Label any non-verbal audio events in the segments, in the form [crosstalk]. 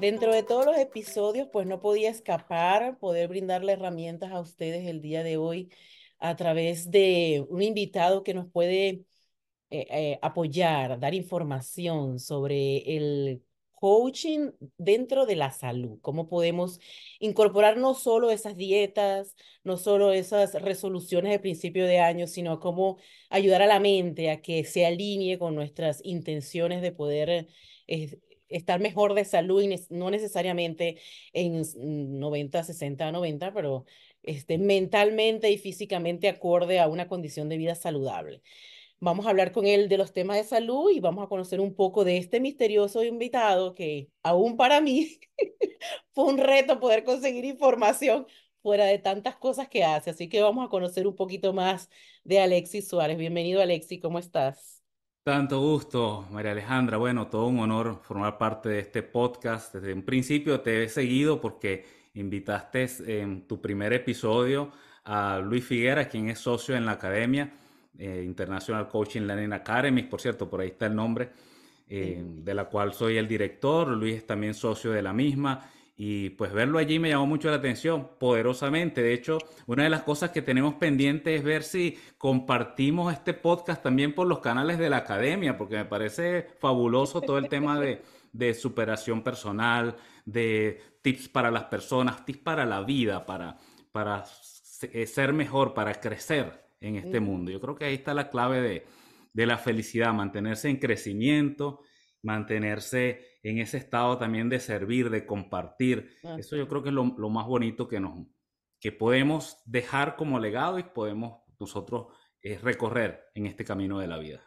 Dentro de todos los episodios, pues no podía escapar poder brindarle herramientas a ustedes el día de hoy a través de un invitado que nos puede eh, eh, apoyar, dar información sobre el coaching dentro de la salud, cómo podemos incorporar no solo esas dietas, no solo esas resoluciones de principio de año, sino cómo ayudar a la mente a que se alinee con nuestras intenciones de poder eh, estar mejor de salud, y no necesariamente en 90, 60, 90, pero este, mentalmente y físicamente acorde a una condición de vida saludable. Vamos a hablar con él de los temas de salud y vamos a conocer un poco de este misterioso invitado que aún para mí [laughs] fue un reto poder conseguir información fuera de tantas cosas que hace. Así que vamos a conocer un poquito más de Alexis Suárez. Bienvenido Alexis, ¿cómo estás? Tanto gusto, María Alejandra. Bueno, todo un honor formar parte de este podcast. Desde un principio te he seguido porque invitaste en tu primer episodio a Luis Figuera, quien es socio en la Academia eh, International Coaching Learning Academy. Por cierto, por ahí está el nombre, eh, de la cual soy el director. Luis es también socio de la misma. Y pues verlo allí me llamó mucho la atención, poderosamente. De hecho, una de las cosas que tenemos pendiente es ver si compartimos este podcast también por los canales de la academia, porque me parece fabuloso todo el tema de, superación personal, de tips para las personas, tips para la vida, para, para eh, ser mejor, para crecer en este mundo. Yo creo que ahí está la clave de, de la felicidad, mantenerse en crecimiento, mantenerse en ese estado también de servir, de compartir. Eso yo creo que es lo, más bonito que, nos, que podemos dejar como legado y podemos nosotros eh, recorrer en este camino de la vida.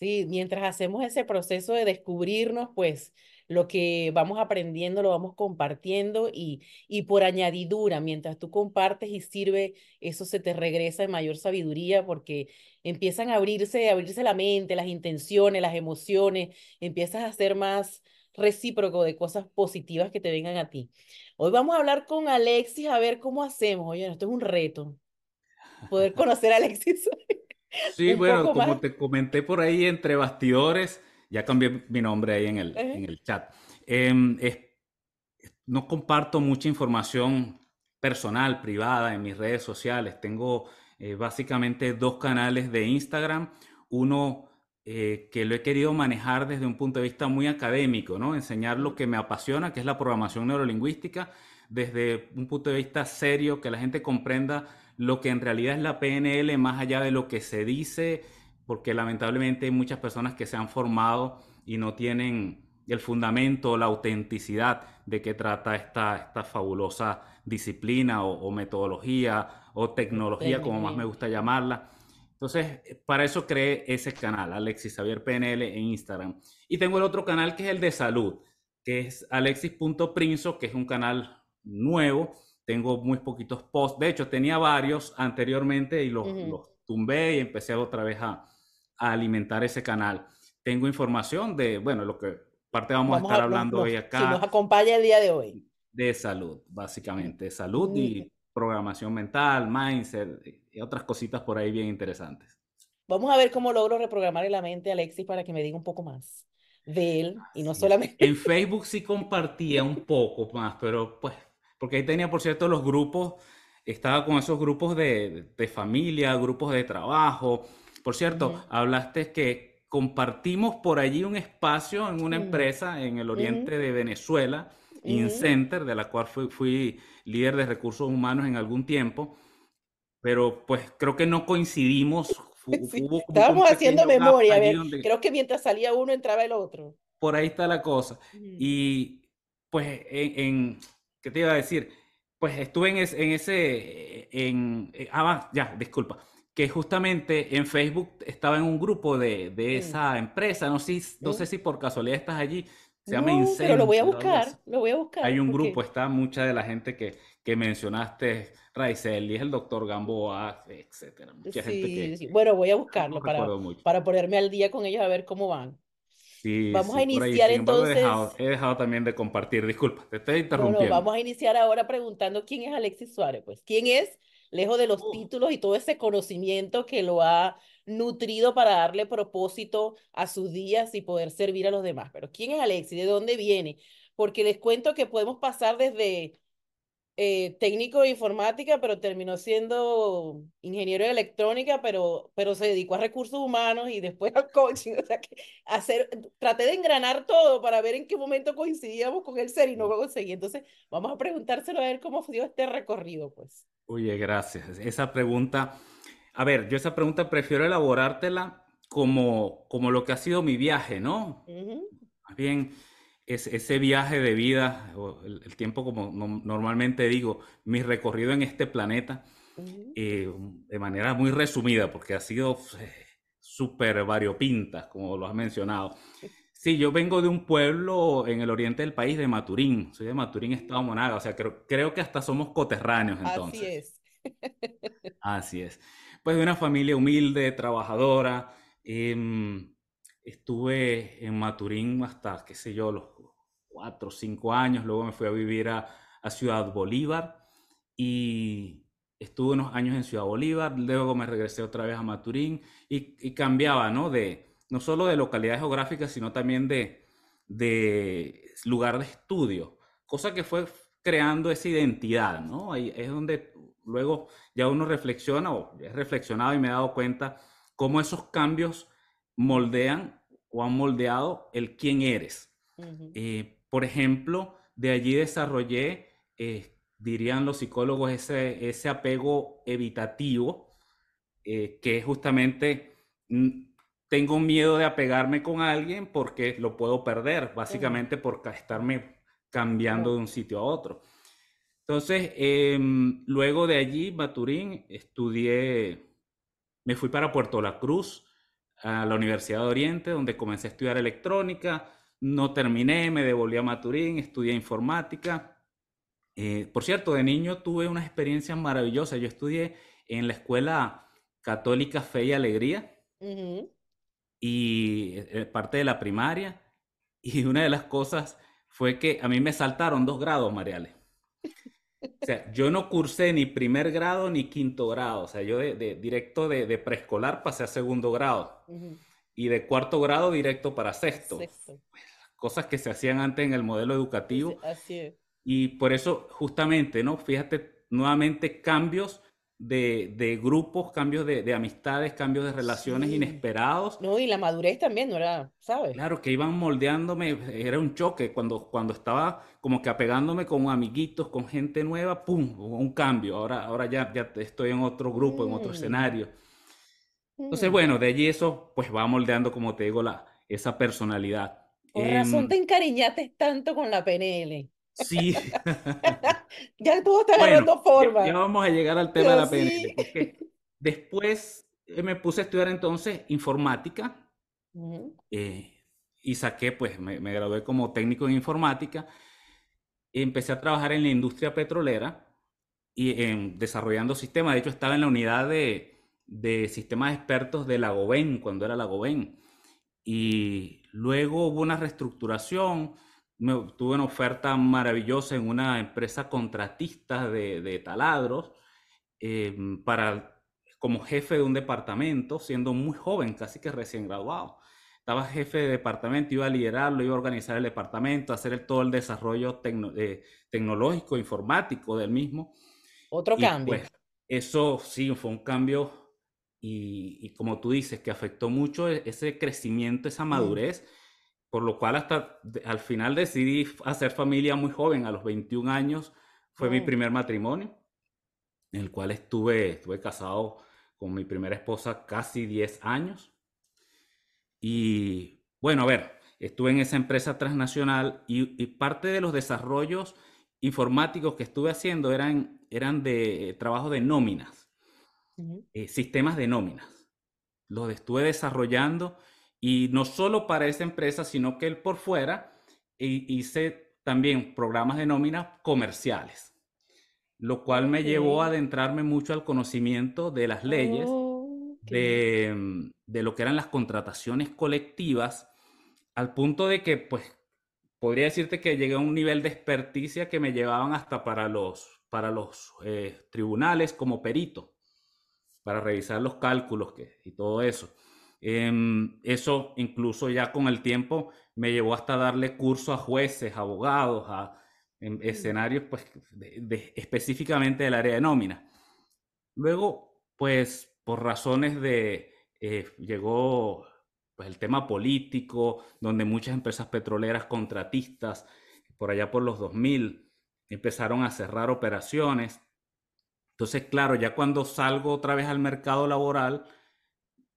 Sí, mientras hacemos ese proceso de descubrirnos, pues lo que vamos aprendiendo lo vamos compartiendo y, y por añadidura, mientras tú compartes y sirve, eso se te regresa en mayor sabiduría porque empiezan a abrirse, a abrirse la mente, las intenciones, las emociones, empiezas a ser más recíproco de cosas positivas que te vengan a ti. Hoy vamos a hablar con Alexis a ver cómo hacemos. Oye, esto es un reto. Poder [laughs] conocer a Alexis. [laughs] Sí, bueno, como te comenté por ahí entre bastidores, ya cambié mi nombre ahí en el, en el chat. Em, no comparto mucha información personal, privada en mis redes sociales. Tengo eh, básicamente dos canales de Instagram. Uno eh, que lo he querido manejar desde un punto de vista muy académico, ¿no? Enseñar lo que me apasiona, que es la programación neurolingüística, desde un punto de vista serio, que la gente comprenda lo que en realidad es la PNL más allá de lo que se dice, porque lamentablemente hay muchas personas que se han formado y no tienen el fundamento, la autenticidad de qué trata esta, esta fabulosa disciplina o metodología o tecnología, como más me gusta llamarla. Entonces, eh, para eso creé ese canal, Alexis Xavier PNL en Instagram. Y tengo el otro canal que es el de salud, que es alexis.prinzo, que es un canal nuevo. Tengo muy poquitos posts. De hecho, tenía varios anteriormente y los, tumbé y empecé otra vez a, alimentar ese canal. Tengo información de, bueno, lo que parte vamos, a estar hablando hoy acá. Si nos acompaña el día de hoy. De salud, básicamente. De salud y programación mental, mindset y otras cositas por ahí bien interesantes. Vamos a ver cómo logro reprogramar la mente, Alexis, para que me diga un poco más de él y no solamente. En Facebook sí compartía un poco más, pero pues, porque ahí tenía, por cierto, los grupos, estaba con esos grupos de, de familia, grupos de trabajo. Por cierto, hablaste que compartimos por allí un espacio en una empresa en el oriente de Venezuela InCenter, de la cual fui, líder de recursos humanos en algún tiempo, pero pues creo que no coincidimos. [laughs] Estábamos haciendo memoria, creo que mientras salía uno entraba el otro. Por ahí está la cosa. Y pues en, ¿qué te iba a decir? Pues estuve en, en ese, en, eh, ah, ya, disculpa, que justamente en Facebook estaba en un grupo de, de mm. esa empresa, no, sé, no sé si por casualidad estás allí, Se llama no, Pero lo voy a buscar, lo voy a buscar. Hay un grupo, está mucha de la gente que, que mencionaste, Raizel, y es el doctor Gamboa, etcétera. Mucha gente que, sí. Bueno, voy a buscarlo para, para ponerme al día con ellos a ver cómo van. Sí, vamos a iniciar entonces. He dejado, también de compartir, disculpa, te estoy interrumpiendo. No, vamos a iniciar ahora preguntando quién es Alexis Suárez. Pues, ¿quién es? Lejos de los títulos y todo ese conocimiento que lo ha nutrido para darle propósito a sus días y poder servir a los demás. Pero ¿quién es Alexis? ¿De dónde viene? Porque les cuento que podemos pasar desde eh, técnico de informática, pero terminó siendo ingeniero de electrónica, pero, pero se dedicó a recursos humanos y después al [laughs] coaching. O sea, que hacer, traté de engranar todo para ver en qué momento coincidíamos con el ser y no lo conseguí. Entonces, vamos a preguntárselo a ver cómo fue este recorrido, pues. Oye, gracias. Esa pregunta, a ver, yo esa pregunta prefiero elaborártela como, como lo que ha sido mi viaje, ¿no? Más bien ese viaje de vida, el, tiempo como normalmente digo, mi recorrido en este planeta, eh, de manera muy resumida, porque ha sido eh, súper variopinta, como lo has mencionado. Sí, yo vengo de un pueblo en el oriente del país, de Maturín. Soy de Maturín, Estado Monaga. O sea, creo, creo que hasta somos coterráneos entonces. [laughs] Así es. Así es. Pues de una familia humilde, trabajadora. Em, estuve en Maturín hasta, qué sé yo, los cuatro o cinco años, luego me fui a vivir a, Ciudad Bolívar y estuve unos años en Ciudad Bolívar, luego me regresé otra vez a Maturín y, cambiaba, ¿no? De, no solo de localidad geográfica, sino también de, de lugar de estudio, cosa que fue creando esa identidad, ¿no? Ahí es donde luego ya uno reflexiona o he reflexionado y me he dado cuenta cómo esos cambios moldean o han moldeado el quién eres. Por ejemplo, de allí desarrollé, eh, dirían los psicólogos, ese, ese apego evitativo, eh, que es justamente, mm, tengo miedo de apegarme con alguien porque lo puedo perder, básicamente por estarme cambiando de un sitio a otro. Entonces, em, luego de allí, Maturín, estudié, me fui para Puerto La Cruz, a la Universidad de Oriente, donde comencé a estudiar electrónica no terminé, me devolví a Maturín, estudié informática. Eh, por cierto, de niño tuve una experiencia maravillosa. Yo estudié en la Escuela Católica Fe y Alegría y eh, parte de la primaria. [laughs] Y una de las cosas fue que a mí me saltaron dos grados, Mariale. O sea, yo no cursé ni primer grado ni quinto grado. O sea, yo de, directo de, preescolar pasé a segundo grado. Y de cuarto grado directo para sexto. sexto cosas que se hacían antes en el modelo educativo. Así es. Y por eso, justamente, ¿no? Fíjate, nuevamente cambios de, de grupos, cambios de, de, amistades, cambios de relaciones inesperados. No, y la madurez también, ¿no era? ¿Sabes? Claro, que iban moldeándome, era un choque cuando, cuando estaba como que apegándome con amiguitos, con gente nueva, ¡pum! Un cambio. Ahora, ahora ya, ya estoy en otro grupo, en otro mm. escenario. Entonces, mm. bueno, de allí eso pues va moldeando, como te digo, la, esa personalidad. Por razón em, te encariñaste tanto con la PNL. Sí. [laughs] ya todo está agarrando forma. Ya, vamos a llegar al tema de la PNL. Porque después eh, me puse a estudiar entonces informática eh, y saqué, pues me, gradué como técnico en informática. Empecé a trabajar en la industria petrolera y en desarrollando sistemas. De hecho, estaba en la unidad de, de sistemas expertos de la GOBEN, cuando era la GOBEN. Y Luego hubo una reestructuración, tuve una oferta maravillosa en una empresa contratista de, taladros em, para, como jefe de un departamento, siendo muy joven, casi que recién graduado. Estaba jefe de departamento, iba a liderarlo, iba a organizar el departamento, hacer todo el desarrollo eh, tecnológico, informático del mismo. Otro cambio. Pues, eso sí, fue un cambio y, como tú dices, que afectó mucho e, ese crecimiento, esa madurez, por lo cual hasta al final decidí hacer familia muy joven, a los 21 años fue mi primer matrimonio, en el cual estuve, estuve casado con mi primera esposa casi 10 años. Y bueno, a ver, estuve en esa empresa transnacional y, parte de los desarrollos informáticos que estuve haciendo eran, eran de trabajo de nóminas. Eh, sistemas de nóminas. Los estuve desarrollando y no solo para esa empresa, sino que él por fuera hice también programas de nómina comerciales, lo cual me llevó a adentrarme mucho al conocimiento de las leyes, de, de lo que eran las contrataciones colectivas, al punto de que, pues, podría decirte que llegué a un nivel de experticia que me llevaban hasta para los, para los eh, tribunales como perito, para revisar los cálculos que, y todo eso. Em, eso incluso ya con el tiempo me llevó hasta darle curso a jueces, abogados, a escenarios pues, de, específicamente del área de nómina. Luego, pues por razones de, eh, llegó pues, el tema político, donde muchas empresas petroleras contratistas, por allá por los 2000, empezaron a cerrar operaciones. Entonces, claro, ya cuando salgo otra vez al mercado laboral,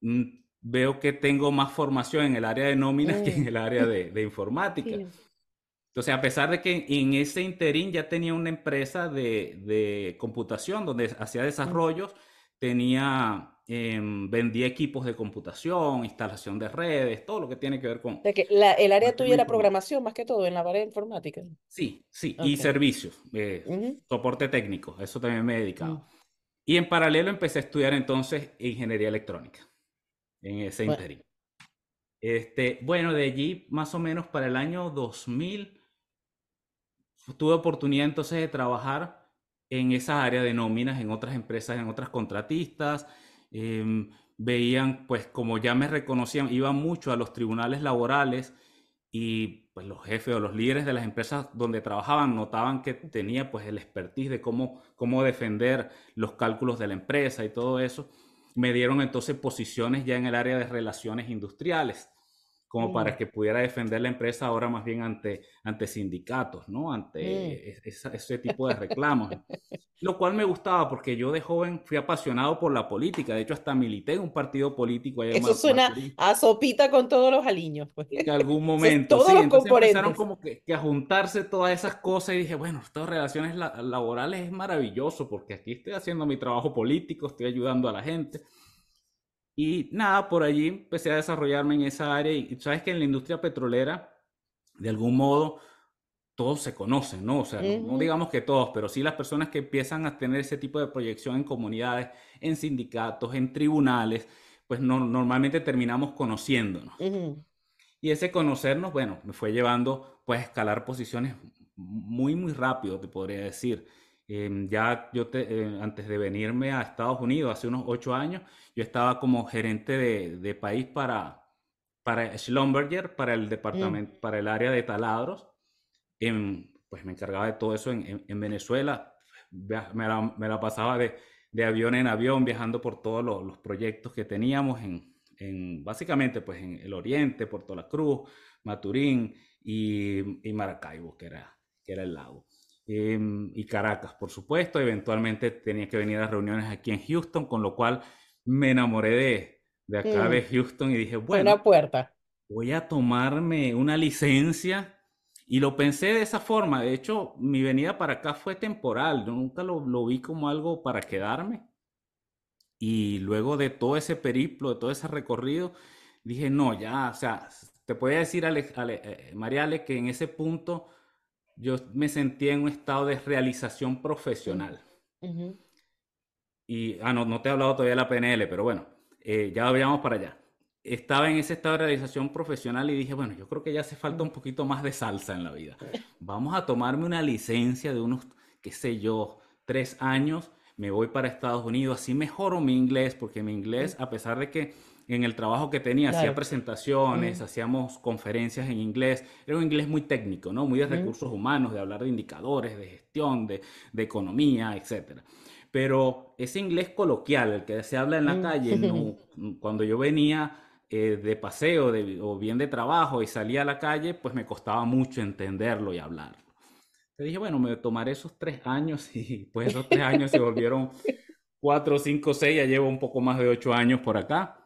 mm, veo que tengo más formación en el área de nóminas que en mm. el área de, [laughs] informática. Entonces, a pesar de que en ese interín ya tenía una empresa de, de computación donde hacía desarrollos, tenía Em, vendía equipos de computación, instalación de redes, todo lo que tiene que ver con... que el área tuya era programación más que todo en la área informática. Sí, sí, y servicios, eh, soporte técnico, eso también me he dedicado. Mm. Y en paralelo empecé a estudiar entonces ingeniería electrónica en ese interín. Este, bueno, de allí más o menos para el año 2000 tuve oportunidad entonces de trabajar en esa área de nóminas, en otras empresas, en otras contratistas, Em, veían, pues como ya me reconocían, iba mucho a los tribunales laborales y pues los jefes o los líderes de las empresas donde trabajaban notaban que tenía pues el expertise de cómo, cómo defender los cálculos de la empresa y todo eso. Me dieron entonces posiciones ya en el área de relaciones industriales como para mm. que pudiera defender la empresa ahora más bien ante, ante sindicatos, ¿no? Ante mm. ese tipo de [laughs] reclamos. Lo cual me gustaba porque yo de joven fui apasionado por la política. De hecho, hasta milité en un partido político. Allá Eso suena a sopita con todos los aliños. Pues. En algún [laughs] momento, todos sí. Los Entonces empezaron como que, a juntarse todas esas cosas y dije, bueno, estas relaciones laborales es maravilloso porque aquí estoy haciendo mi trabajo político, estoy ayudando a la gente. Y nada, por allí empecé a desarrollarme en esa área y sabes que en la industria petrolera, de algún modo, todos se conocen, ¿no? O sea, no, digamos que todos, pero sí las personas que empiezan a tener ese tipo de proyección en comunidades, en sindicatos, en tribunales, pues no, normalmente terminamos conociéndonos. Y ese conocernos, bueno, me fue llevando pues a escalar posiciones muy, muy rápido, te podría decir. Em, ya yo eh, antes de venirme a Estados Unidos, hace unos ocho años, yo estaba como gerente de, de país para, para Schlumberger, para el mm. departamento, para el área de taladros. pues me encargaba de todo eso en, en, Venezuela. Me la, me la pasaba de, de, avión en avión, viajando por todos los, los proyectos que teníamos en, en, básicamente pues en el oriente, Puerto La Cruz, Maturín y, y Maracaibo, que era, que era el lago. Em, y Caracas, por supuesto. Eventualmente tenía que venir a reuniones aquí en Houston, con lo cual me enamoré de, de acá de. Houston y dije, bueno, puerta. voy a tomarme una licencia. Y lo pensé de esa forma. De hecho, mi venida para acá fue temporal. Yo nunca lo, lo vi como algo para quedarme. Y luego de todo ese periplo, de todo ese recorrido, dije, no, ya, o sea, te podía decir, Ale, Ale, eh, Mariale, que en ese punto yo me sentía en un estado de realización profesional. Y, ah, no, no te he hablado todavía de la PNL, pero bueno, eh, ya vayamos para allá. Estaba en ese estado de realización profesional y dije, bueno, yo creo que ya hace falta un poquito más de salsa en la vida. Vamos a tomarme una licencia de unos, qué sé yo, tres años, me voy para Estados Unidos, así mejoro mi inglés, porque mi inglés, a pesar de que en el trabajo que tenía, hacía presentaciones, hacíamos conferencias en inglés, era un inglés muy técnico, ¿no? Muy de recursos humanos, de hablar de indicadores, de gestión, de, de economía, etc. Pero ese inglés coloquial, el que se habla en la calle, [laughs] no, cuando yo venía eh, de paseo de, o bien de trabajo y salía a la calle, pues me costaba mucho entenderlo y hablarlo. Te dije, bueno, me tomaré esos tres años [laughs] y pues esos tres años se volvieron [laughs] cuatro, cinco, seis, ya llevo un poco más de ocho años por acá.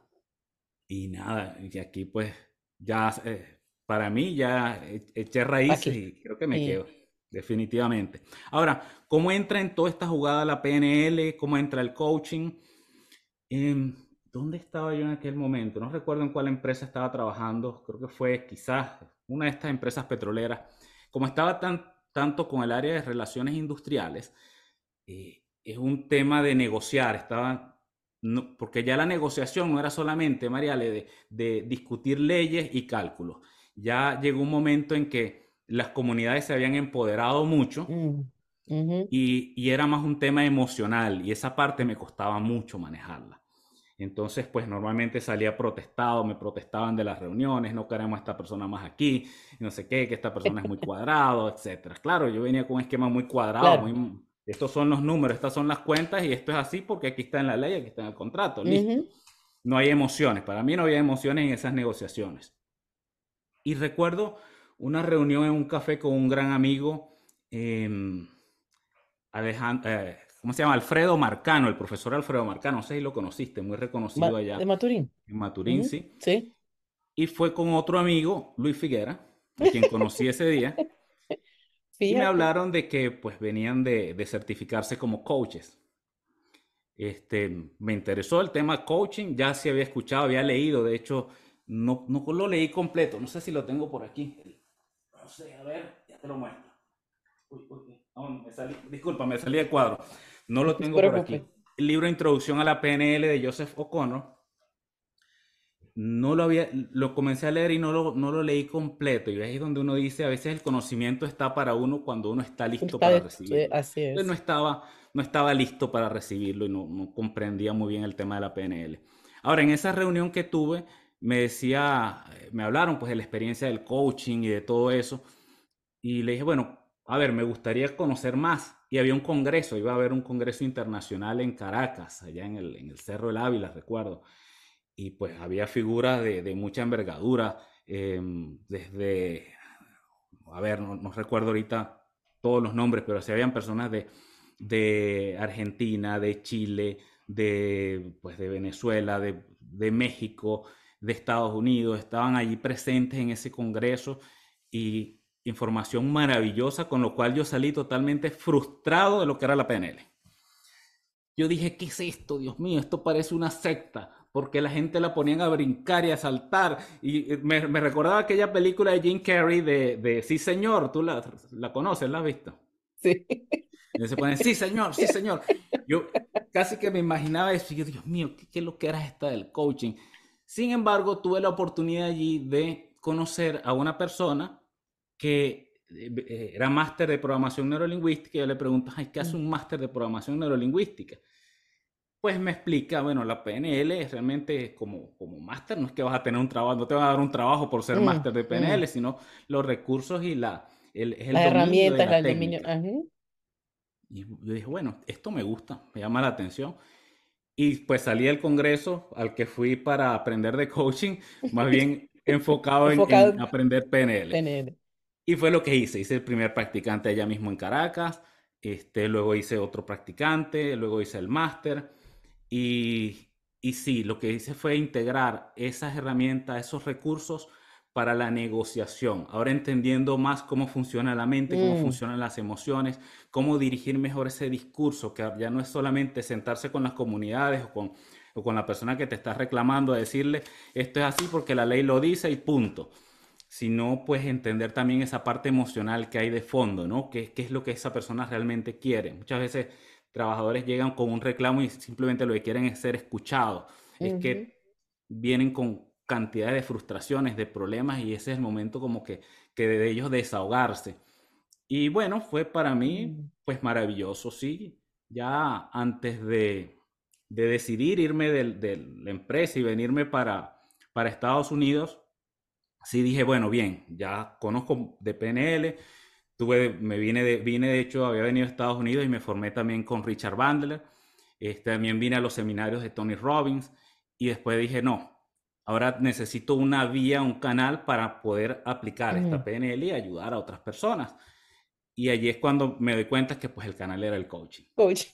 Y nada, y aquí pues ya eh, para mí ya e, eché raíces y creo que me quedo, definitivamente. Ahora, ¿cómo entra en toda esta jugada la PNL? ¿Cómo entra el coaching? Em, ¿Dónde estaba yo en aquel momento? No recuerdo en cuál empresa estaba trabajando, creo que fue quizás una de estas empresas petroleras, como estaba tan, tanto con el área de relaciones industriales, eh, es un tema de negociar, estaba, porque ya la negociación no era solamente, Mariale, de, de discutir leyes y cálculos. Ya llegó un momento en que las comunidades se habían empoderado mucho mm, y, y, era más un tema emocional y esa parte me costaba mucho manejarla. Entonces, pues normalmente salía protestado, me protestaban de las reuniones, no queremos a esta persona más aquí, no sé qué, que esta persona es muy [laughs] cuadrado, etcétera. Claro, yo venía con un esquema muy cuadrado, muy, estos son los números, estas son las cuentas y esto es así porque aquí está en la ley, aquí está en el contrato, listo. No hay emociones, para mí no había emociones en esas negociaciones. Y recuerdo una reunión en un café con un gran amigo, eh, Alejandro, eh, ¿cómo se llama? Alfredo Marcano, el profesor Alfredo Marcano, no sé si lo conociste, muy reconocido allá. De Maturín. En Maturín, sí. Sí. Y fue con otro amigo, Luis Figuera, a quien conocí ese día. [laughs] Y me hablaron de que pues venían de, de, certificarse como coaches. Este, me interesó el tema coaching, ya se había escuchado, había leído, de hecho, no, no lo leí completo, no sé si lo tengo por aquí. No sé, a ver, ya te lo muestro. Uy, uy, me salí, disculpa, me salí de cuadro. No lo tengo por aquí. El libro Introducción a la PNL de Joseph O'Connor. No lo había, lo comencé a leer y no lo, no lo leí completo. Y ahí es donde uno dice, a veces el conocimiento está para uno cuando uno está listo para recibirlo. Así es. no estaba, no estaba listo para recibirlo y no, no comprendía muy bien el tema de la PNL. Ahora, en esa reunión que tuve, me decía, me hablaron pues de la experiencia del coaching y de todo eso. Y le dije, bueno, a ver, me gustaría conocer más. Y había un congreso, iba a haber un congreso internacional en Caracas, allá en el, en el Cerro del Ávila, recuerdo. Y pues había figuras de, de mucha envergadura, em, desde, a ver, no, recuerdo ahorita todos los nombres, pero sí habían personas de, de Argentina, de Chile, de, pues, de Venezuela, de, de México, de Estados Unidos, estaban allí presentes en ese congreso y información maravillosa, con lo cual yo salí totalmente frustrado de lo que era la PNL. Yo dije, ¿qué es esto? Dios mío, esto parece una secta, porque la gente la ponían a brincar y a saltar. Y eh, me, recordaba aquella película de Jim Carrey de, de Sí, señor, tú la, la conoces, la has visto. Sí. Y se ponen, sí, señor, sí, señor. Yo casi que me imaginaba eso. Y yo, Dios mío, ¿qué, qué es lo que era esta del coaching? Sin embargo, tuve la oportunidad allí de conocer a una persona que eh, era máster de programación neurolingüística, y yo le pregunto, ¿qué hace un máster de programación neurolingüística? Pues me explica, bueno, la PNL es realmente como, como máster, no es que vas a tener un trabajo, no te van a dar un trabajo por ser mm, máster de PNL, mm. sino los recursos y la, el, el las herramientas, la dominio. Y yo dije, bueno, esto me gusta, me llama la atención. Y pues salí del congreso al que fui para aprender de coaching, más bien [laughs] enfocado, en, en, aprender PNL. PNL. Y fue lo que hice. Hice el primer practicante allá mismo en Caracas. Este, luego hice otro practicante, luego hice el máster. Y, y sí, lo que hice fue integrar esas herramientas, esos recursos para la negociación. Ahora entendiendo más cómo funciona la mente, cómo mm. funcionan las emociones, cómo dirigir mejor ese discurso, que ya no es solamente sentarse con las comunidades o con, o con la persona que te está reclamando a decirle esto es así porque la ley lo dice y punto sino pues entender también esa parte emocional que hay de fondo, ¿no? ¿Qué, qué es lo que esa persona realmente quiere? Muchas veces trabajadores llegan con un reclamo y simplemente lo que quieren es ser escuchados. Es que vienen con cantidad de frustraciones, de problemas y ese es el momento como que, que de ellos desahogarse. Y bueno, fue para mí mm. pues maravilloso, sí. Ya antes de, de decidir irme de, de, la empresa y venirme para, para Estados Unidos, sí dije, bueno, bien, ya conozco de PNL, tuve, me vine de, vine de hecho, había venido a Estados Unidos y me formé también con Richard Bandler, este, también vine a los seminarios de Tony Robbins y después dije, no, ahora necesito una vía, un canal para poder aplicar esta PNL y ayudar a otras personas. Y allí es cuando me doy cuenta que pues el canal era el coaching. Coaching.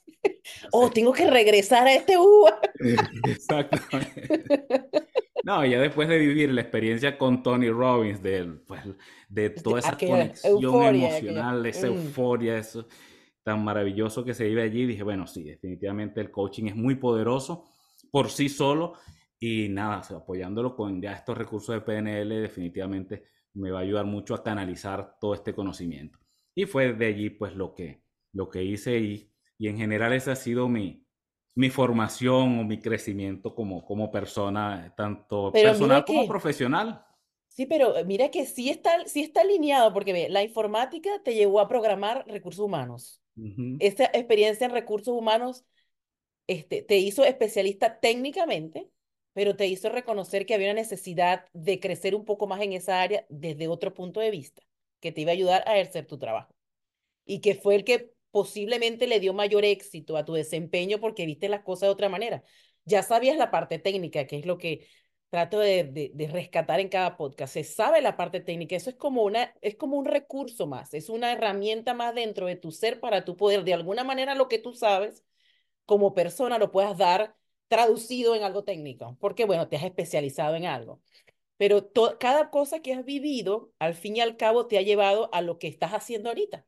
Oh, tengo que regresar a este UBA. [laughs] Exactamente. [laughs] No, ya después de vivir la experiencia con Tony Robbins, de, pues, de toda esa conexión emocional, esa euforia, eso tan maravilloso que se vive allí, dije, bueno, sí, definitivamente el coaching es muy poderoso por sí solo y nada, apoyándolo con ya estos recursos de PNL, definitivamente me va a ayudar mucho a canalizar todo este conocimiento. Y fue de allí pues lo que, lo que hice y, y en general esa ha sido mi, mi formación o mi crecimiento como, como persona, tanto personal como profesional. Sí, pero eh, mira que sí está, sí está alineado, porque ve, la informática te llevó a programar recursos humanos. Esta experiencia en recursos humanos este, te hizo especialista técnicamente, pero te hizo reconocer que había una necesidad de crecer un poco más en esa área desde otro punto de vista, que te iba a ayudar a ejercer tu trabajo. Y que fue el que posiblemente le dio mayor éxito a tu desempeño porque viste las cosas de otra manera. Ya sabías la parte técnica, que es lo que trato de, rescatar en cada podcast. Se sabe la parte técnica, eso es como, una, es como un recurso más, es una herramienta más dentro de tu ser para tu poder, de alguna manera lo que tú sabes como persona lo puedas dar traducido en algo técnico, porque bueno, te has especializado en algo. Pero cada cosa que has vivido, al fin y al cabo, te ha llevado a lo que estás haciendo ahorita.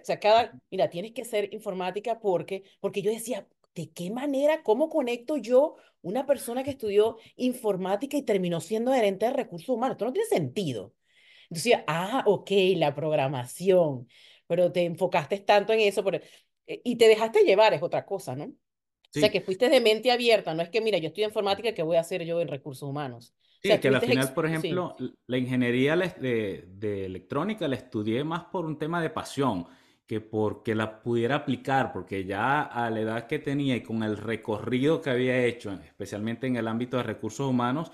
O sea, cada, mira, tienes que ser informática porque, porque yo decía, ¿de qué manera, cómo conecto yo una persona que estudió informática y terminó siendo gerente de recursos humanos? Esto no tiene sentido. Entonces, ah, ok, la programación, pero te enfocaste tanto en eso por, eh, y te dejaste llevar, es otra cosa, ¿no? O sea, que fuiste de mente abierta, no es que, mira, yo en informática, ¿qué voy a hacer yo en recursos humanos? Sí, o sea, que al final, por ejemplo, la ingeniería de, de, electrónica la estudié más por un tema de pasión que porque la pudiera aplicar, porque ya a la edad que tenía y con el recorrido que había hecho, especialmente en el ámbito de recursos humanos,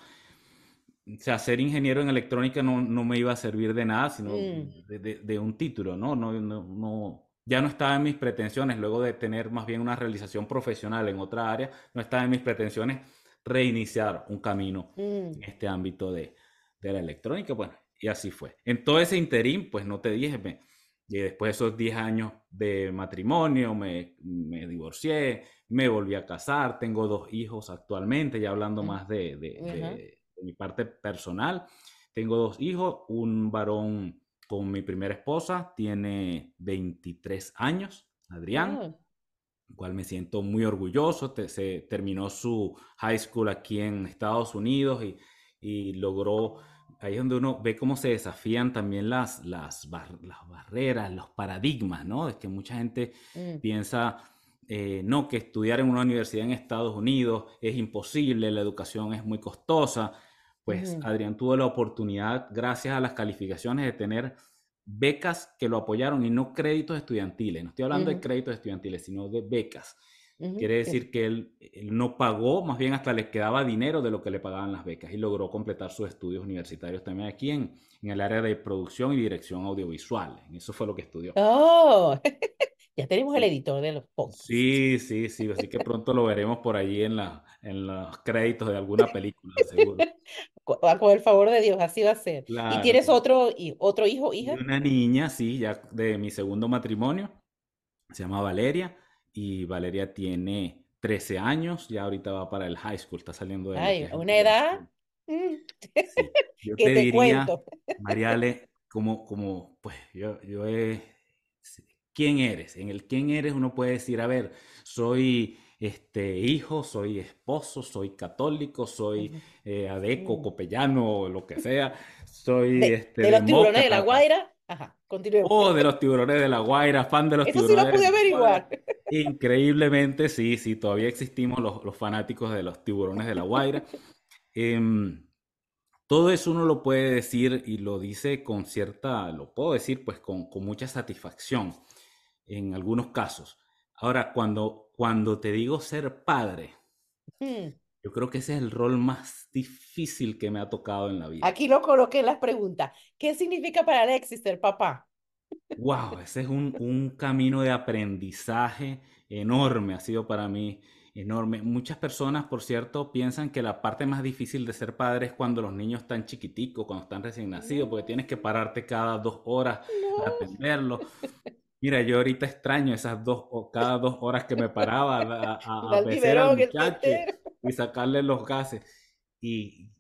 o sea, ser ingeniero en electrónica no, no me iba a servir de nada, sino mm. de, de, un título, ¿no? No, no, no ya no estaba en mis pretensiones, luego de tener más bien una realización profesional en otra área, no estaba en mis pretensiones reiniciar un camino en mm. este ámbito de, de, la electrónica. Bueno, y así fue. En todo ese interín, pues no te dije, me, y después de esos 10 años de matrimonio, me, me, divorcié, me volví a casar, tengo dos hijos actualmente, ya hablando más de, de, de mi parte personal. Tengo dos hijos, un varón con mi primera esposa, tiene 23 años, Adrián, oh. cual me siento muy orgulloso. se terminó su high school aquí en Estados Unidos y, y, logró, ahí es donde uno ve cómo se desafían también las, las, las barreras, los paradigmas, ¿no? Es que mucha gente mm. piensa... Eh, no, que estudiar en una universidad en Estados Unidos es imposible, la educación es muy costosa pues Adrián tuvo la oportunidad, gracias a las calificaciones, de tener becas que lo apoyaron y no créditos estudiantiles. No estoy hablando de créditos estudiantiles, sino de becas. Quiere decir que él, no pagó, más bien hasta le quedaba dinero de lo que le pagaban las becas y logró completar sus estudios universitarios también aquí en, en el área de producción y dirección audiovisual. Eso fue lo que estudió. ¡Oh! [laughs] Ya tenemos el editor de los podcasts. Sí, sí, sí. Así que pronto lo veremos por ahí en, la, en los créditos de alguna película, seguro. [laughs] Con el favor de Dios, así va a ser. ¿Y tienes otro, otro hijo, hija? Una niña, sí, ya de mi segundo matrimonio. Se llama Valeria. Y Valeria tiene 13 años. Ya ahorita va para el high school. Está saliendo de. Ay, una edad. Mm. Yo [laughs] te, diría, [laughs] Mariale, como, como, pues yo, yo he quién eres. En el quién eres uno puede decir, a ver, soy este, hijo, soy esposo, soy católico, soy eh, adeco, copellano, lo que sea. [laughs] Soy de, este, de los tiburones de la Guaira. Ajá, continuemos. Oh, de los tiburones de la Guaira, fan de los Eso tiburones. Eso sí lo pude averiguar. Increíblemente, sí, sí, todavía existimos los, los fanáticos de los tiburones de la Guaira. Em, todo eso uno lo puede decir y lo dice con cierta, lo puedo decir pues con, con mucha satisfacción en algunos casos. Ahora, cuando, cuando te digo ser padre, hmm. Yo creo que ese es el rol más difícil que me ha tocado en la vida. Aquí lo coloqué en las preguntas. ¿Qué significa para Alexis ser papá? Wow, ese es un, un camino de aprendizaje enorme, ha sido para mí enorme. Muchas personas, por cierto, piensan que la parte más difícil de ser padre es cuando los niños están chiquiticos, cuando están recién nacidos, porque tienes que pararte cada dos horas a atenderlo. Mira, yo ahorita extraño esas dos, o cada dos horas que me paraba a, a, a [laughs] al muchacho y sacarle los gases. Y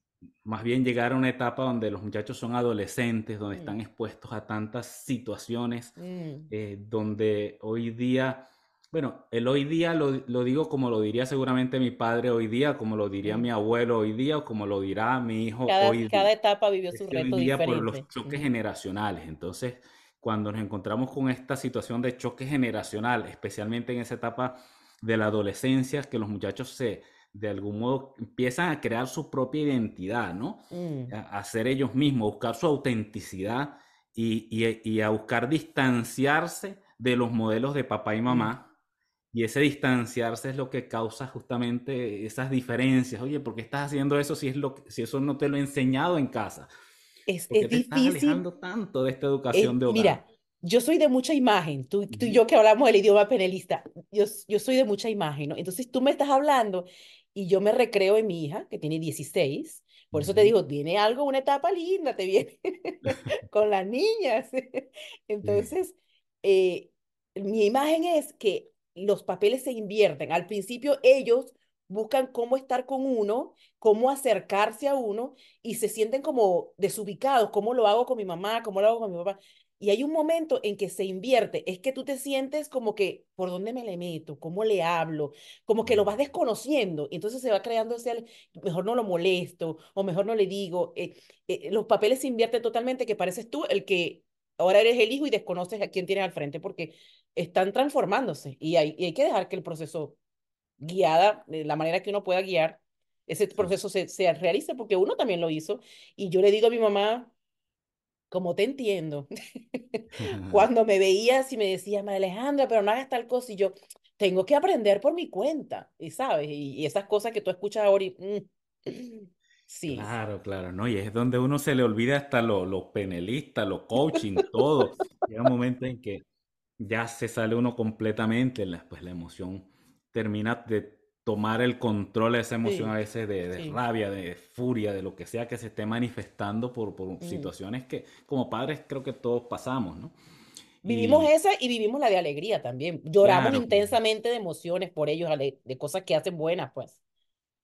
más bien llegar a una etapa donde los muchachos son adolescentes, donde están mm. expuestos a tantas situaciones, mm. eh, donde hoy día bueno, el hoy día lo, digo como lo diría seguramente mi padre hoy día, como lo diría mi abuelo hoy día, o como lo dirá mi hijo hoy día. Cada etapa vivió su reto hoy día por los choques generacionales. Entonces, cuando nos encontramos con esta situación de choque generacional, especialmente en esa etapa de la adolescencia, que los muchachos se, de algún modo, empiezan a crear su propia identidad, ¿no? Mm. A, ser ellos mismos, buscar su autenticidad y, y, a buscar distanciarse de los modelos de papá y mamá. Mm. Y ese distanciarse es lo que causa justamente esas diferencias. Oye, ¿por qué estás haciendo eso si, es lo, si eso no te lo he enseñado en casa? Es, ¿Por qué es te difícil. Estás alejando tanto de esta educación de hogar? Mira, yo soy de mucha imagen, tú, tú, y yo que hablamos el idioma penelista, yo, yo soy de mucha imagen, ¿no? Entonces tú me estás hablando y yo me recreo en mi hija, que tiene 16, por eso te digo, viene algo, una etapa linda, te viene [laughs] con las niñas. [laughs] Entonces, eh, mi imagen es que los papeles se invierten. Al principio ellos buscan cómo estar con uno, cómo acercarse a uno y se sienten como desubicados, cómo lo hago con mi mamá, cómo lo hago con mi papá. Y hay un momento en que se invierte, es que tú te sientes como que, ¿por dónde me le meto? ¿Cómo le hablo? Como que lo vas desconociendo. Y entonces se va creando ese, mejor no lo molesto o mejor no le digo. Eh, eh, los papeles se invierten totalmente, que pareces tú el que ahora eres el hijo y desconoces a quién tienes al frente, porque están transformándose y hay, y hay que dejar que el proceso guiada, de la manera que uno pueda guiar, ese proceso se, se realice, porque uno también lo hizo. Y yo le digo a mi mamá, como te entiendo, [laughs] [laughs] cuando me veías y me decías, Alejandra, pero no hagas tal cosa, y yo tengo que aprender por mi cuenta, y sabes, y, esas cosas que tú escuchas ahora y... Mm, [clears throat] sí. Claro, claro, ¿no? Y es donde uno se le olvida hasta los lo penelistas, los coaching, todo. [laughs] Llega un momento en que ya se sale uno completamente, pues la emoción termina de tomar el control de esa emoción a veces de, rabia, de furia, de lo que sea que se esté manifestando por, por mm. situaciones que como padres creo que todos pasamos, ¿no? Vivimos esa y vivimos la de alegría también. Lloramos intensamente de emociones por ellos, de cosas que hacen buenas, pues.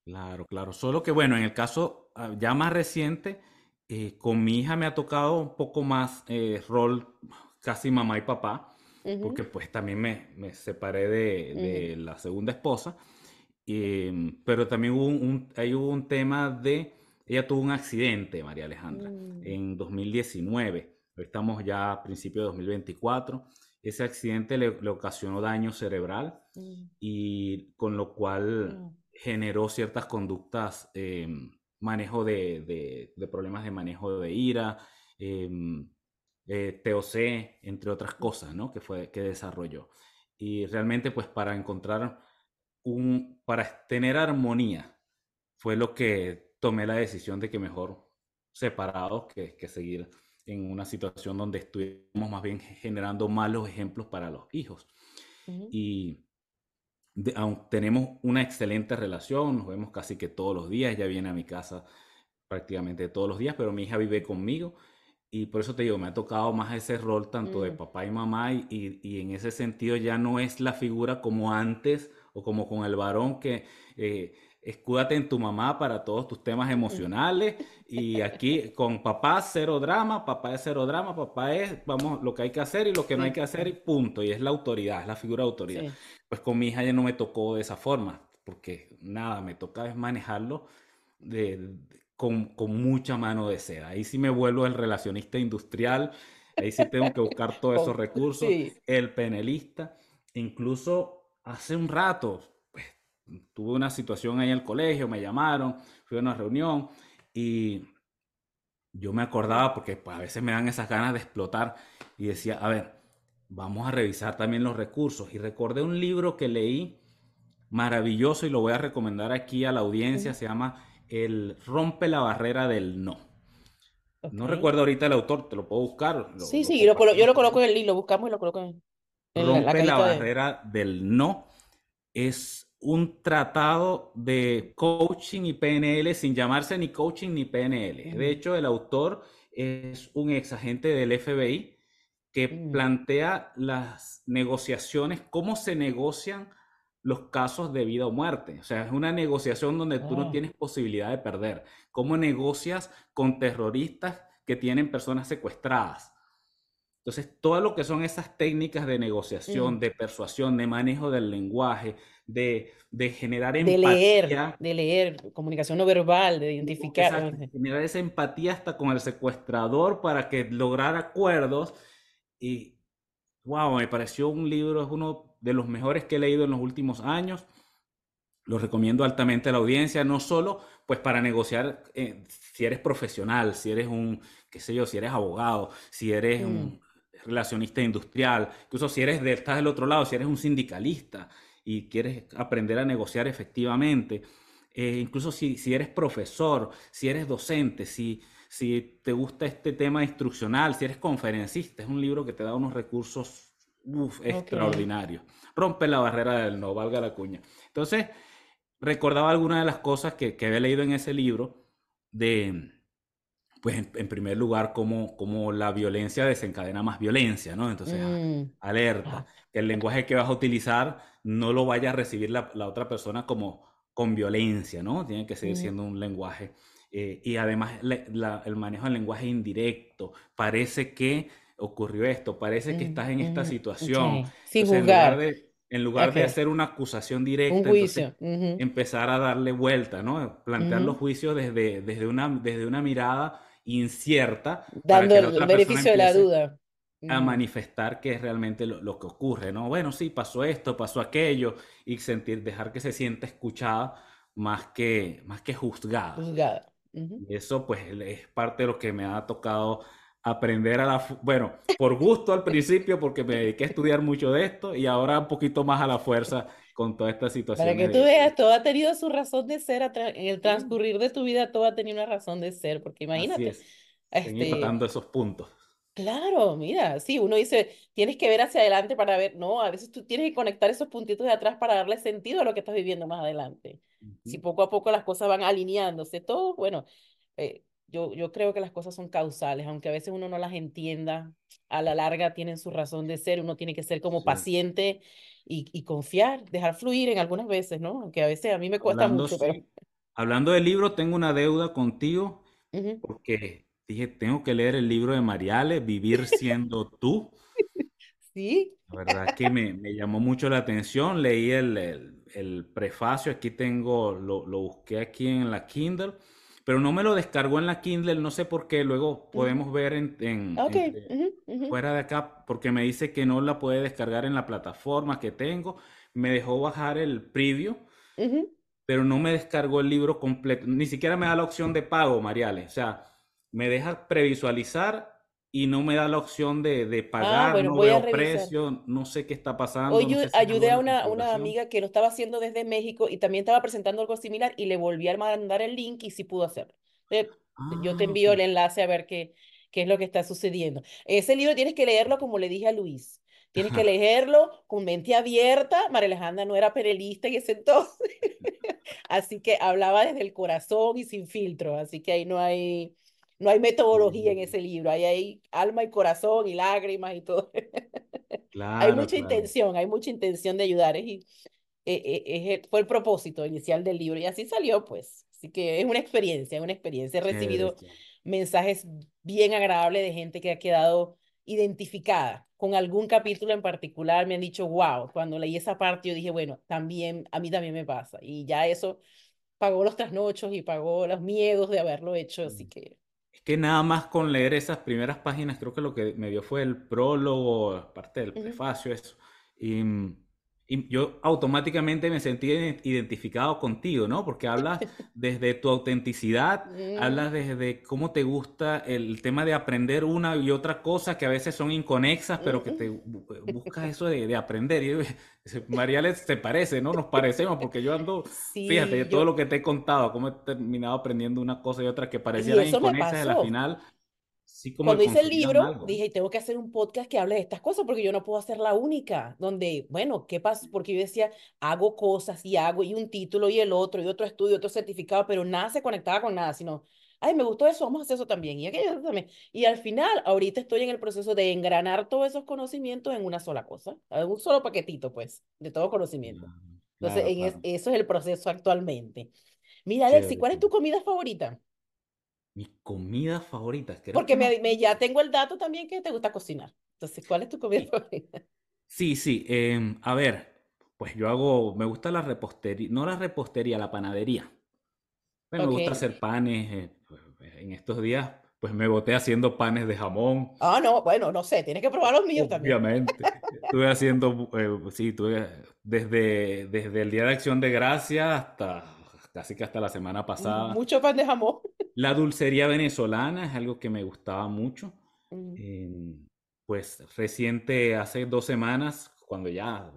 Claro, claro. Solo que bueno, en el caso ah, ya más reciente, eh, con mi hija me ha tocado un poco más eh, rol casi mamá y papá, porque pues también me, me separé de, de la segunda esposa Em, pero también hubo un, ahí hubo un tema de, ella tuvo un accidente, María Alejandra, mm. en 2019. Estamos ya a principios de 2024. Ese accidente le, ocasionó daño cerebral mm. y con lo cual mm. generó ciertas conductas, em, manejo de, de, problemas de manejo de ira, em, eh, TOC, entre otras cosas, ¿no? Que fue, que desarrolló. Y realmente, pues para encontrar un, para tener armonía, fue lo que tomé la decisión de que mejor separados que, que seguir en una situación donde estuvimos más bien generando malos ejemplos para los hijos. Y aún tenemos una excelente relación, nos vemos casi que todos los días, ella viene a mi casa prácticamente todos los días, pero mi hija vive conmigo y por eso te digo, me ha tocado más ese rol tanto de mm. papá y mamá y, y, en ese sentido ya no es la figura como antes o como con el varón que eh, escúdate en tu mamá para todos tus temas emocionales y aquí con papá cero drama, papá es cero drama, papá es, vamos, lo que hay que hacer y lo que no hay que hacer y punto, y es la autoridad, es la figura de autoridad. Pues con mi hija ya no me tocó de esa forma, porque nada, me toca es manejarlo de, con, con, mucha mano de seda. Ahí sí me vuelvo el relacionista industrial, ahí sí tengo que buscar [laughs] todos esos recursos, el penelista, incluso hace un rato, pues, tuve una situación ahí en el colegio, me llamaron, fui a una reunión y yo me acordaba, porque pues, a veces me dan esas ganas de explotar, y decía, a ver, vamos a revisar también los recursos. Y recordé un libro que leí maravilloso y lo voy a recomendar aquí a la audiencia, se llama El rompe la barrera del no. No recuerdo ahorita el autor, te lo puedo buscar. sí, sí, yo lo coloco en el libro, lo buscamos y lo coloco en Rompe la, barrera del no. Es un tratado de coaching y PNL sin llamarse ni coaching ni PNL. De hecho, el autor es un ex agente del FBI que mm. plantea las negociaciones, cómo se negocian los casos de vida o muerte. O sea, es una negociación donde tú no oh. tienes posibilidad de perder. ¿Cómo negocias con terroristas que tienen personas secuestradas? Entonces, todo lo que son esas técnicas de negociación, mm. de persuasión, de manejo del lenguaje, de, de generar empatía. De leer, de leer, comunicación no verbal, de identificar. generar esa empatía hasta con el secuestrador para que lograr acuerdos. Y, wow, me pareció un libro, es uno de los mejores que he leído en los últimos años. Lo recomiendo altamente a la audiencia, no solo pues para negociar eh, si eres profesional, si eres un, qué sé yo, si eres abogado, si eres un mm. relacionista industrial, incluso si eres de, estás del otro lado, si eres un sindicalista y quieres aprender a negociar efectivamente, eh, incluso si, si, eres profesor, si eres docente, si, si te gusta este tema instruccional, si eres conferencista, es un libro que te da unos recursos extraordinarios. Rompe la barrera del no, valga la cuña. Entonces, recordaba algunas de las cosas que, que había leído en ese libro de, pues en, primer lugar, cómo, cómo, la violencia desencadena más violencia, ¿no? Entonces, mm. alerta, que el lenguaje que vas a utilizar no lo vaya a recibir la, la otra persona como con violencia, ¿no? Tiene que seguir mm. siendo un lenguaje. Eh, y además el manejo del lenguaje indirecto. Parece que ocurrió esto, parece que mm, estás en esta situación. Sin juzgar en lugar de hacer una acusación directa, empezar a darle vuelta, ¿no? Plantear los juicios desde, desde, una, desde una mirada incierta. Dando el beneficio de la duda. A manifestar qué es realmente lo, que ocurre, ¿no? Bueno, sí, pasó esto, pasó aquello, y sentir, dejar que se sienta escuchada más que, más que juzgada. Juzgada. Y eso, pues, es parte de lo que me ha tocado aprender a la, bueno, por gusto al principio, porque me dediqué a estudiar mucho de esto y ahora un poquito más a la fuerza con toda esta situación. Para que tú veas, todo ha tenido su razón de ser, en el transcurrir de tu vida todo ha tenido una razón de ser, porque imagínate. Así es. Este, esos puntos. Claro, mira, sí, uno dice, tienes que ver hacia adelante para ver, no, a veces tú tienes que conectar esos puntitos de atrás para darle sentido a lo que estás viviendo más adelante. Si poco a poco las cosas van alineándose, todo, bueno, eh, yo, yo creo que las cosas son causales, aunque a veces uno no las entienda, a la larga tienen su razón de ser, uno tiene que ser como paciente y, y, confiar, dejar fluir en algunas veces, ¿no? Aunque a veces a mí me cuesta mucho, pero... Hablando del libro, tengo una deuda contigo, porque dije, tengo que leer el libro de Mariale, Vivir siendo tú. [laughs] Sí. La verdad es que me, me llamó mucho la atención, leí el, el, el prefacio, aquí tengo, lo, lo busqué aquí en la Kindle pero no me lo descargó en la Kindle, no sé por qué, luego podemos ver en, fuera de acá, porque me dice que no la puede descargar en la plataforma que tengo, me dejó bajar el preview, pero no me descargó el libro completo, ni siquiera me da la opción de pago, Mariale, o sea, me deja previsualizar y no me da la opción de, de ah, pagar, no veo precio, no sé qué está pasando. Hoy ayudé a una, una amiga que lo estaba haciendo desde México y también estaba presentando algo similar y le volví a mandar el link y sí pudo hacerlo. yo te ah, envío el enlace a ver qué, qué es lo que está sucediendo. Ese libro tienes que leerlo como le dije a Luis. Tienes que leerlo con mente abierta. María Alejandra no era perelista en ese entonces. [laughs] así que hablaba desde el corazón y sin filtro. Así que ahí no hay, no hay metodología en ese libro, ahí hay alma y corazón y lágrimas y todo. [laughs] hay mucha intención, hay mucha intención de ayudar. y, eh, eh, fue el propósito inicial del libro y así salió, pues. Así que es una experiencia, es una experiencia. He recibido mensajes bien agradables de gente que ha quedado identificada con algún capítulo en particular. Me han dicho, wow, cuando leí esa parte yo dije, bueno, también, a mí también me pasa. Y ya eso pagó los trasnochos y pagó los miedos de haberlo hecho, así que que nada más con leer esas primeras páginas, creo que lo que me dio fue el prólogo, parte del prefacio, eso. Y y yo automáticamente me sentí identificado contigo, ¿no? Porque hablas [laughs] desde tu autenticidad, hablas desde cómo te gusta el tema de aprender una y otra cosa que a veces son inconexas, pero que te buscas eso de, aprender. Y [laughs] María les te parece, ¿no? Nos parecemos, porque yo ando, fíjate, de todo lo que te he contado, cómo he terminado aprendiendo una cosa y otra que parecían inconexas y al final cuando hice el libro, dije, tengo que hacer un podcast que hable de estas cosas porque yo no puedo ser la única, donde, bueno, ¿qué pasa? Porque yo decía, hago cosas y hago, y un título y el otro, y otro estudio, otro certificado, pero nada se conectaba con nada, sino, ay, me gustó eso, vamos a hacer eso también, y aquello también. Y al final, ahorita estoy en el proceso de engranar todos esos conocimientos en una sola cosa, en un solo paquetito, pues, de todo conocimiento. Entonces, eso es el proceso actualmente. Mira, Alexi, ¿cuál es tu comida favorita? Mi comida favorita. Porque me, me, ya tengo el dato también que te gusta cocinar. Entonces, ¿cuál es tu comida favorita? Sí, sí. Em, a ver, pues yo hago, me gusta la repostería, no la repostería, la panadería. me gusta hacer panes. Eh, en estos días, pues me boté haciendo panes de jamón. Ah, no, bueno, no sé, tienes que probar los míos también. Obviamente. estuve haciendo, eh, sí, estuve desde, desde el Día de Acción de Gracia hasta casi que hasta la semana pasada. Mucho pan de jamón. La dulcería venezolana es algo que me gustaba mucho. Em, pues reciente, hace dos semanas, cuando ya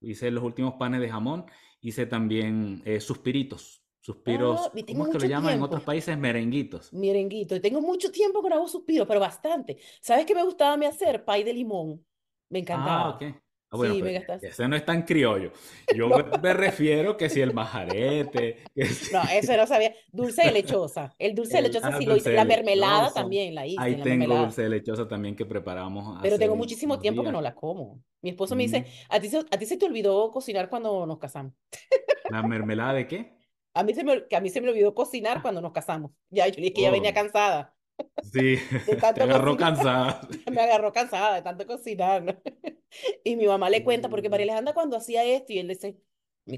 hice los últimos panes de jamón, hice también eh, suspiritos. Suspiros, ah, ¿cómo es que lo llaman en otros países? Merenguitos. Merenguitos. Tengo mucho tiempo que no hago suspiros, pero bastante. ¿Sabes qué me gustaba a mí hacer? Pay de limón. Me ah, encantaba. Ah, ok. Ah, bueno, sí, ese no es tan criollo. Yo [laughs] me, refiero que si el majarete. No, eso no sabía. Dulce de lechosa. El dulce de lechosa sí lo hice. La mermelada también la hice. Ahí tengo dulce de lechosa también que preparamos. Pero tengo muchísimo tiempo que no la como. Mi esposo me dice, ¿a ti, ¿a ti se te olvidó cocinar cuando nos casamos? ¿La mermelada de qué? A mí se me, que a mí se me olvidó cocinar cuando nos casamos. Ya, yo dije que ya venía oh. cansada. Sí, te agarró cansada. [laughs] Me agarró cansada de tanto cocinar. [laughs] Y mi mamá le cuenta, porque María Alejandra cuando hacía esto, y él dice,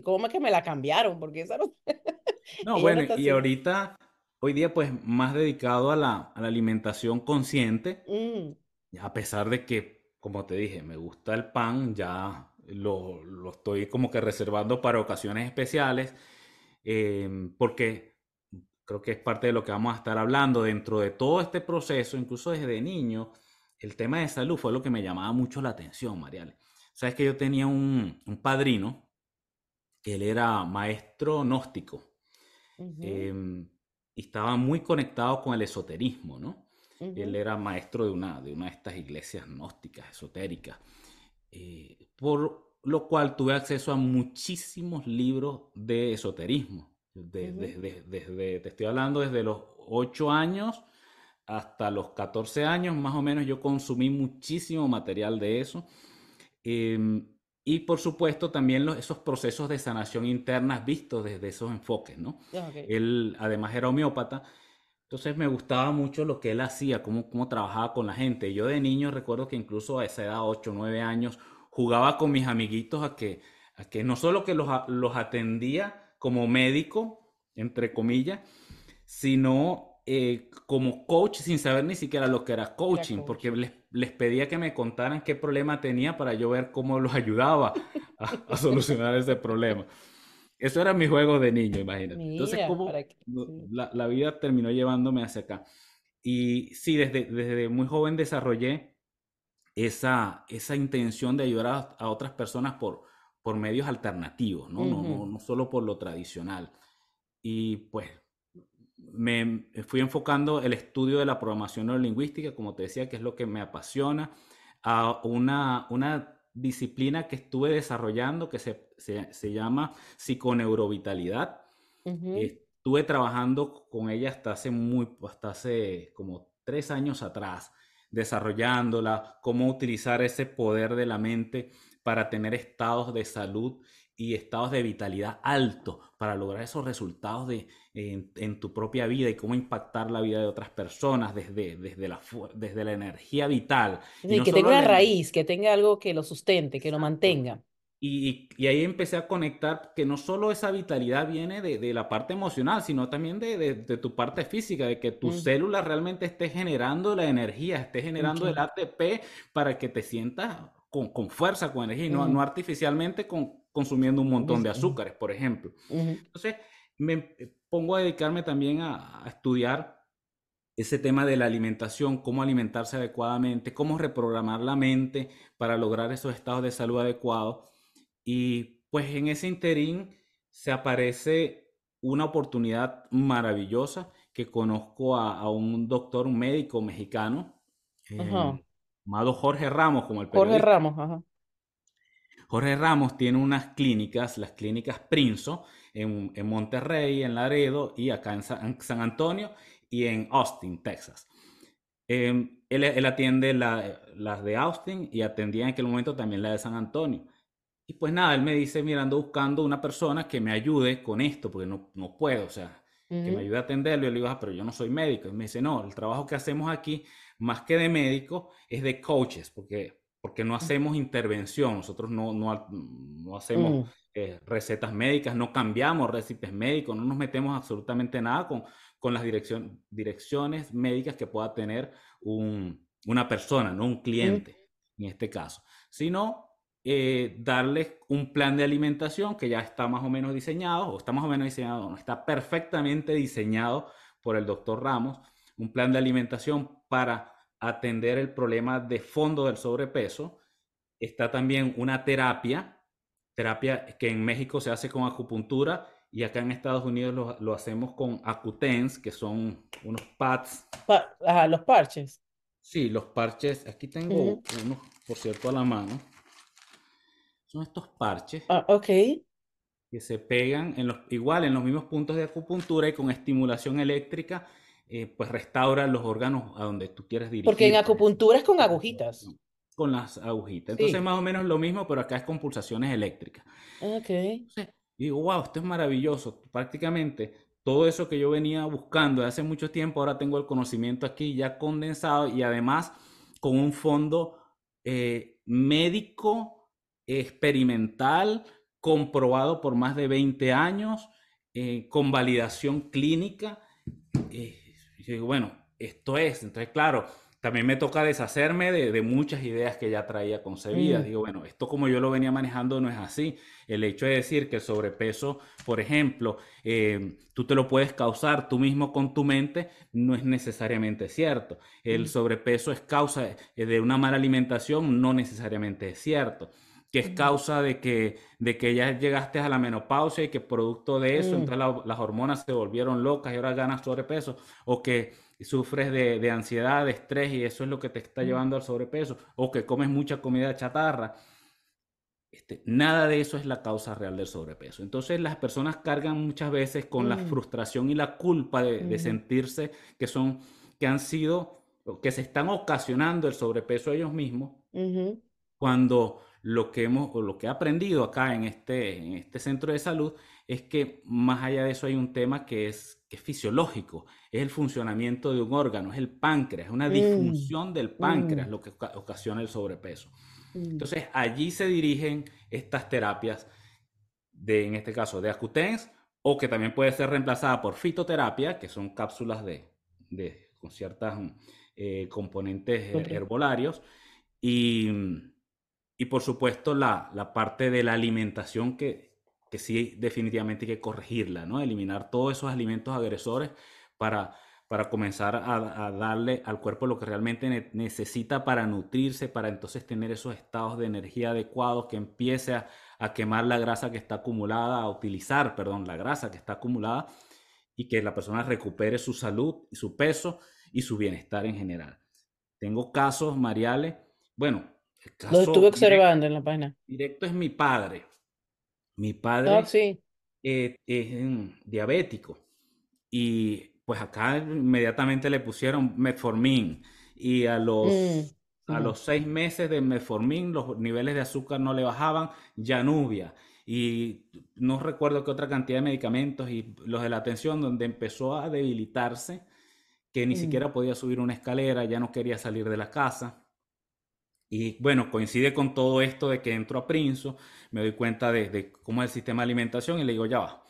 ¿cómo es que me la cambiaron? Porque esa no... [laughs] No, bueno, y ahorita, hoy día, pues, más dedicado a la, a la alimentación consciente, mm. a pesar de que, como te dije, me gusta el pan, ya lo, lo estoy como que reservando para ocasiones especiales, eh, porque creo que es parte de lo que vamos a estar hablando dentro de todo este proceso, incluso desde niño, el tema de salud fue lo que me llamaba mucho la atención, Mariale. Sabes que yo tenía un, padrino, que él era maestro gnóstico, em, y estaba muy conectado con el esoterismo, ¿no? Él era maestro de una, de una de estas iglesias gnósticas, esotéricas, eh, por lo cual tuve acceso a muchísimos libros de esoterismo desde, te estoy hablando desde los 8 años hasta los 14 años, más o menos, yo consumí muchísimo material de eso. Em, y por supuesto también los, esos procesos de sanación interna vistos desde esos enfoques, ¿no? Ah, él además era homeópata, entonces me gustaba mucho lo que él hacía, cómo, cómo trabajaba con la gente. Yo de niño recuerdo que incluso a esa edad, 8 o 9 años, jugaba con mis amiguitos a que, a que no solo que los, los atendía, como médico, entre comillas, sino eh, como coach sin saber ni siquiera lo que era coaching, porque les, les, pedía que me contaran qué problema tenía para yo ver cómo los ayudaba [laughs] a, solucionar ese problema. Eso era mi juego de niño, imagínate. Entonces, como la, la, vida terminó llevándome hacia acá. Y sí, desde, desde muy joven desarrollé esa, esa intención de ayudar a, a otras personas por, por medios alternativos, ¿no? no, no, solo por lo tradicional. Y pues me fui enfocando el estudio de la programación neurolingüística, como te decía, que es lo que me apasiona, a una, una disciplina que estuve desarrollando que se, se, llama psiconeurovitalidad. Estuve trabajando con ella hasta hace muy, hasta hace como tres años atrás, desarrollándola, cómo utilizar ese poder de la mente para tener estados de salud y estados de vitalidad altos para lograr esos resultados de, en, tu propia vida y cómo impactar la vida de otras personas desde, desde, la, desde la energía vital. Y, que tenga una raíz, que tenga algo que lo sustente, que lo mantenga. Y, y, ahí empecé a conectar que no solo esa vitalidad viene de, de la parte emocional, sino también de, de, tu parte física, de que tu mm. célula realmente esté generando la energía, esté generando el ATP para que te sientas con, fuerza, con energía, y no, no artificialmente con, consumiendo un montón de azúcares, por ejemplo. Entonces, me pongo a dedicarme también a, estudiar ese tema de la alimentación, cómo alimentarse adecuadamente, cómo reprogramar la mente para lograr esos estados de salud adecuados. Y pues en ese interín se aparece una oportunidad maravillosa que conozco a, un doctor, un médico mexicano, eh, llamado Jorge Ramos, como el periodista. Jorge Ramos, ajá. Jorge Ramos tiene unas clínicas, las clínicas Prinzo, en, en Monterrey, en Laredo y acá en San, Antonio y en Austin, Texas. Em, él, atiende las de Austin y atendía en aquel momento también la de San Antonio. Y pues nada, él me dice, mirando buscando una persona que me ayude con esto, porque no, no puedo, o sea, que me ayude a atenderlo. Y le digo, ah, pero yo no soy médico. Y me dice, no, el trabajo que hacemos aquí, más que de médico, es de coaches, porque, porque no hacemos intervención. Nosotros no, no, no hacemos mm. Eh, recetas médicas, no cambiamos recipes médicos, no nos metemos absolutamente nada con, con las dirección, direcciones médicas que pueda tener un, una persona, no un cliente, en este caso, sino eh, darles un plan de alimentación que ya está más o menos diseñado, o está más o menos diseñado, no, está perfectamente diseñado por el doctor Ramos, un plan de alimentación para atender el problema de fondo del sobrepeso. Está también una terapia, terapia que en México se hace con acupuntura y acá en Estados Unidos lo, lo hacemos con Acutens, que son unos pads. los parches. Sí, los parches. Aquí tengo unos, por cierto, a la mano. Son estos parches. Ah, ok. Que se pegan en los, igual en los mismos puntos de acupuntura y con estimulación eléctrica, eh, pues restauran los órganos a donde tú quieres dirigir. Porque en acupuntura es con agujitas. Con las agujitas. Entonces, más o menos lo mismo, pero acá es con pulsaciones eléctricas. Ok. Y digo, wow, esto es maravilloso. Prácticamente todo eso que yo venía buscando hace mucho tiempo, ahora tengo el conocimiento aquí ya condensado y además con un fondo eh, médico, experimental, comprobado por más de 20 años, eh, con validación clínica. Eh, y digo, bueno, esto es. Entonces, claro, también me toca deshacerme de, muchas ideas que ya traía concebidas. Mm. Digo, bueno, esto como yo lo venía manejando no es así. El hecho de decir que el sobrepeso, por ejemplo, eh, tú te lo puedes causar tú mismo con tu mente, no es necesariamente cierto. El mm. sobrepeso es causa de una mala alimentación, no necesariamente es cierto que es mm. causa de que, de que ya llegaste a la menopausia y que producto de eso, entonces las hormonas se volvieron locas y ahora ganas sobrepeso, o que sufres de, ansiedad, de estrés y eso es lo que te está llevando al sobrepeso, o que comes mucha comida chatarra. Este, nada de eso es la causa real del sobrepeso. Entonces las personas cargan muchas veces con la mm. frustración y la culpa de, sentirse que son, que han sido, que se están ocasionando el sobrepeso ellos mismos, cuando lo que hemos, o lo que he aprendido acá en este, en este centro de salud es que más allá de eso hay un tema que es, que es fisiológico, es el funcionamiento de un órgano, es el páncreas, es una mm, disfunción del páncreas mm. lo que ocasiona el sobrepeso. Mm. Entonces allí se dirigen estas terapias, de, en este caso de Acutens, o que también puede ser reemplazada por fitoterapia, que son cápsulas de, de con ciertos eh, componentes herbolarios, y, y por supuesto la, la parte de la alimentación que que sí definitivamente hay que corregirla, ¿no? Eliminar todos esos alimentos agresores para, para comenzar a, darle al cuerpo lo que realmente necesita para nutrirse, para entonces tener esos estados de energía adecuados, que empiece a, a, quemar la grasa que está acumulada, a utilizar, perdón, la grasa que está acumulada y que la persona recupere su salud y su peso y su bienestar en general. Tengo casos, Mariale, bueno, el caso lo estuve observando en la página. Directo es mi padre. Mi padre eh, es diabético y pues acá inmediatamente le pusieron metformin y a los, mm, a los seis meses de metformin los niveles de azúcar no le bajaban, Janubia y no recuerdo qué otra cantidad de medicamentos y los de la atención donde empezó a debilitarse que ni mm. siquiera podía subir una escalera, ya no quería salir de la casa. Y bueno, coincide con todo esto de que entro a Prinzo, me doy cuenta de, cómo es el sistema de alimentación y le digo, ya va,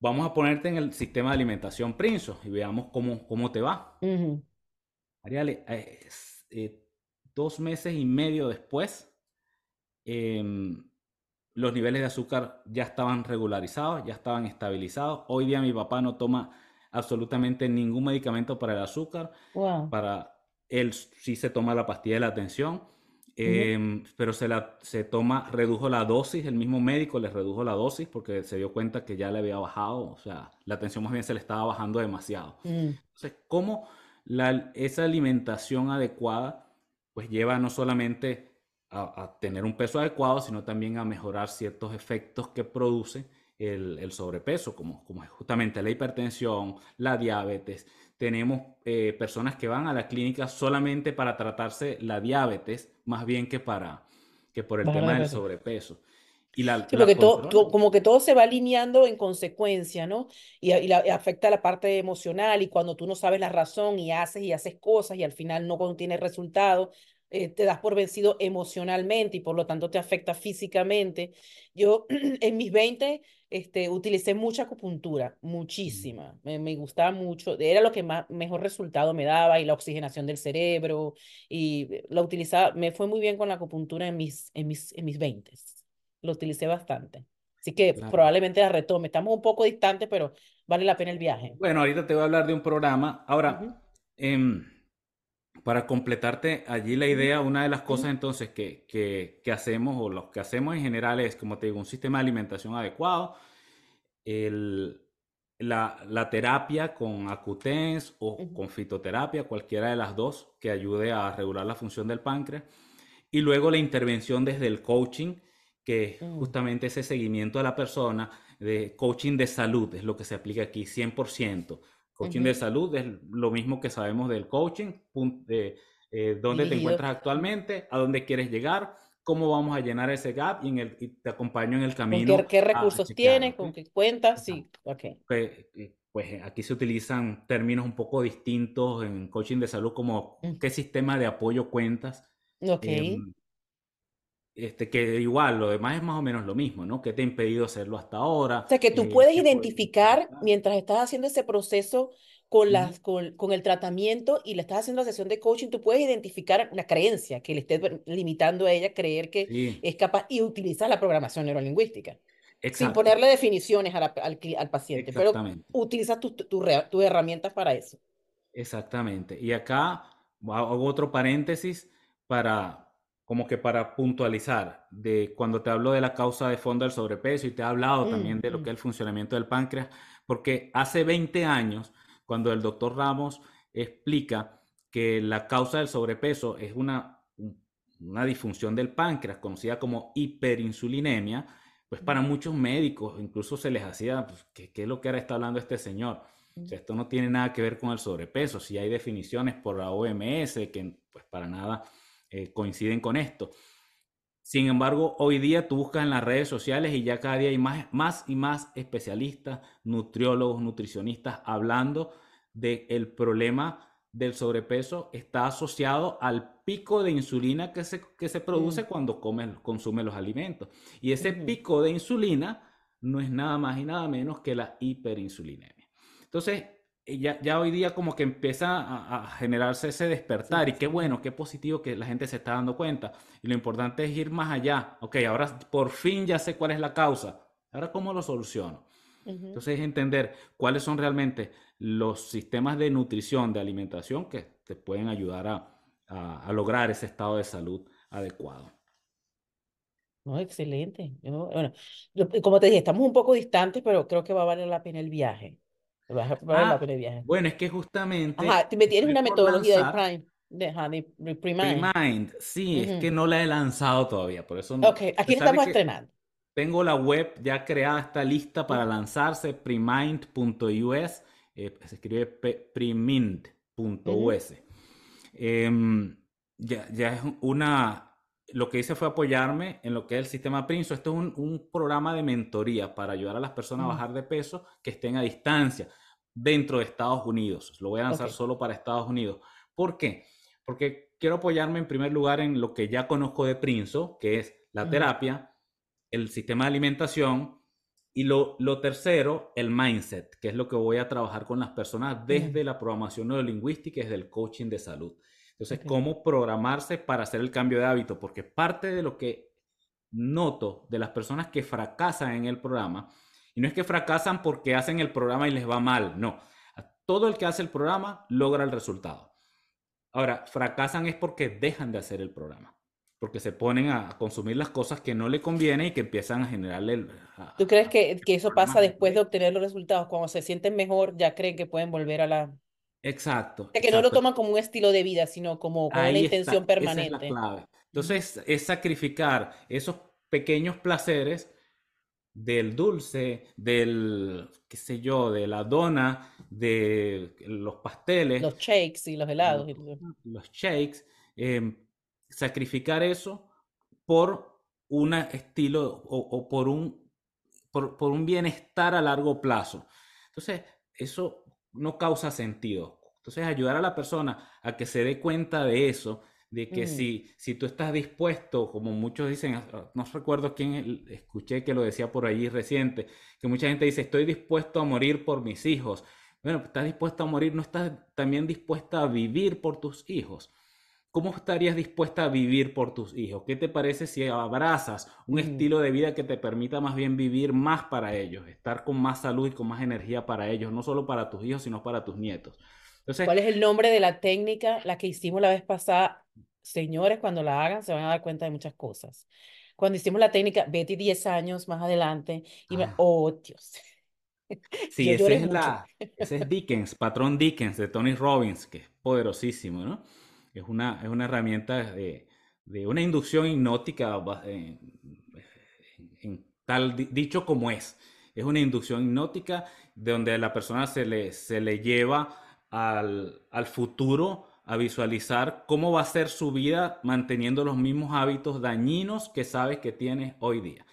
vamos a ponerte en el sistema de alimentación Prinzo y veamos cómo, cómo te va. Ariale, eh, eh, dos meses y medio después, em, los niveles de azúcar ya estaban regularizados, ya estaban estabilizados. Hoy día mi papá no toma absolutamente ningún medicamento para el azúcar, para él sí se toma la pastilla de la atención, em, pero se, la, se toma, redujo la dosis, el mismo médico le redujo la dosis porque se dio cuenta que ya le había bajado, o sea, la atención más bien se le estaba bajando demasiado. Mm. Entonces, ¿cómo la, esa alimentación adecuada pues lleva no solamente a, tener un peso adecuado, sino también a mejorar ciertos efectos que produce el, el sobrepeso, como, como justamente la hipertensión, la diabetes, tenemos eh, personas que van a la clínica solamente para tratarse la diabetes, más bien que, para, que por el tema del sobrepeso. Y la, sí, porque todo, como que todo se va alineando en consecuencia, ¿no? Y, y, afecta la parte emocional y cuando tú no sabes la razón y haces y haces cosas y al final no tienes resultado, eh, te das por vencido emocionalmente y por lo tanto te afecta físicamente. Yo [clears throat] en mis 20 este, utilicé mucha acupuntura, muchísima. Me, me, gustaba mucho, era lo que más, mejor resultado me daba y la oxigenación del cerebro y la utilizaba, me fue muy bien con la acupuntura en mis, en mis, en mis 20 lo utilicé bastante. Así que probablemente la retome. Estamos un poco distantes, pero vale la pena el viaje. Bueno, ahorita te voy a hablar de un programa. Ahora, em, para completarte allí la idea, una de las cosas entonces que, que, hacemos o lo que hacemos en general es, como te digo, un sistema de alimentación adecuado, el, la, la, terapia con acutens o con fitoterapia, cualquiera de las dos que ayude a regular la función del páncreas, y luego la intervención desde el coaching que mm. justamente ese seguimiento a la persona de coaching de salud es lo que se aplica aquí 100%. Coaching de salud es lo mismo que sabemos del coaching, de, eh, dónde te encuentras actualmente, a dónde quieres llegar, cómo vamos a llenar ese gap y, en el, te acompaño en el camino. Qué, qué, recursos tienes? ¿Con qué cuentas? Sí, ok. Pues, eh, pues, aquí se utilizan términos un poco distintos en coaching de salud como qué sistema de apoyo cuentas. Ok. Em, este, que igual, lo demás es más o menos lo mismo, ¿no? ¿Qué te ha impedido hacerlo hasta ahora? O sea, que tú eh, puedes identificar mientras estás haciendo ese proceso con, las, con, con, el tratamiento y le estás haciendo la sesión de coaching, tú puedes identificar una creencia que le esté limitando a ella creer que es capaz y utilizar la programación neurolingüística. Sin ponerle definiciones al, al, paciente, pero utilizas tus tu, tu, herramientas para eso. Exactamente. Y acá hago otro paréntesis para, como que para puntualizar, de cuando te hablo de la causa de fondo del sobrepeso y te he hablado también de lo mm. que es el funcionamiento del páncreas, porque hace 20 años, cuando el doctor Ramos explica que la causa del sobrepeso es una, una disfunción del páncreas conocida como hiperinsulinemia, pues para muchos médicos incluso se les hacía, pues, ¿qué, es lo que ahora está hablando este señor? O sea, esto no tiene nada que ver con el sobrepeso, si hay definiciones por la OMS que pues para nada eh, coinciden con esto. Sin embargo, hoy día tú buscas en las redes sociales y ya cada día hay más, más y más especialistas, nutriólogos, nutricionistas hablando del el problema del sobrepeso está asociado al pico de insulina que se, que se produce cuando come, consume los alimentos. Y ese pico de insulina no es nada más y nada menos que la hiperinsulinemia. Entonces, ya, ya, hoy día como que empieza a, generarse ese despertar y qué bueno, qué positivo que la gente se está dando cuenta. Y lo importante es ir más allá. Ok, ahora por fin ya sé cuál es la causa. Ahora, ¿cómo lo soluciono? Entonces es entender cuáles son realmente los sistemas de nutrición, de alimentación que te pueden ayudar a, a, lograr ese estado de salud adecuado. No, excelente. bueno, como te dije, estamos un poco distantes, pero creo que va a valer la pena el viaje. Ah, bueno, es que justamente. Ajá, me tienes una metodología de Prime. De, de, Premind. Sí, es que no la he lanzado todavía, por eso no. Ok, aquí estamos estrenando. Tengo la web ya creada, está lista para lanzarse, primind.us, eh, se escribe primind.us. Em, ya, ya es una, lo que hice fue apoyarme en lo que es el sistema Prince. Esto es un, un programa de mentoría para ayudar a las personas a bajar de peso que estén a distancia dentro de Estados Unidos. Lo voy a lanzar solo para Estados Unidos. ¿Por qué? Porque quiero apoyarme en primer lugar en lo que ya conozco de Prinzo, que es la terapia, el sistema de alimentación y lo, lo, tercero, el mindset, que es lo que voy a trabajar con las personas desde la programación neurolingüística y desde el coaching de salud. Entonces, cómo programarse para hacer el cambio de hábito, porque parte de lo que noto de las personas que fracasan en el programa y no es que fracasan porque hacen el programa y les va mal, no. Todo el que hace el programa logra el resultado. Ahora, fracasan es porque dejan de hacer el programa, porque se ponen a consumir las cosas que no le conviene y que empiezan a generarle... El, ¿Tú crees que, que eso pasa después de obtener los resultados? Cuando se sienten mejor, ya creen que pueden volver a la... Exacto. que no lo toman como un estilo de vida, sino como, una intención permanente. Esa es la clave. Entonces, es sacrificar esos pequeños placeres del dulce, del, qué sé yo, de la dona, de los pasteles. Los shakes y los helados. Los, shakes. Em, sacrificar eso por un estilo o, por, un, por, por, un bienestar a largo plazo. Entonces, eso no causa sentido. Entonces, ayudar a la persona a que se dé cuenta de eso, de que si, si tú estás dispuesto, como muchos dicen, ah, no recuerdo quién escuché que lo decía por allí reciente, que mucha gente dice, estoy dispuesto a morir por mis hijos. Bueno, estás dispuesto a morir, no estás también dispuesta a vivir por tus hijos. ¿Cómo estarías dispuesta a vivir por tus hijos? ¿Qué te parece si abrazas un estilo de vida que te permita más bien vivir más para ellos, estar con más salud y con más energía para ellos, no solo para tus hijos, sino para tus nietos? Entonces, ¿Cuál es el nombre de la técnica, la que hicimos la vez pasada? Señores, cuando la hagan se van a dar cuenta de muchas cosas. Cuando hicimos la técnica, Betty 10 años más adelante, y me, ah. oh Dios. [laughs] Sí, ese es, la, ese es Dickens, patrón Dickens de Tony Robbins, que es poderosísimo, ¿no? Es una, es una herramienta de, de una inducción hipnótica en, tal dicho como es. Es una inducción hipnótica donde la persona se le, se le lleva al, al futuro a visualizar cómo va a ser su vida manteniendo los mismos hábitos dañinos que sabe que tiene hoy día.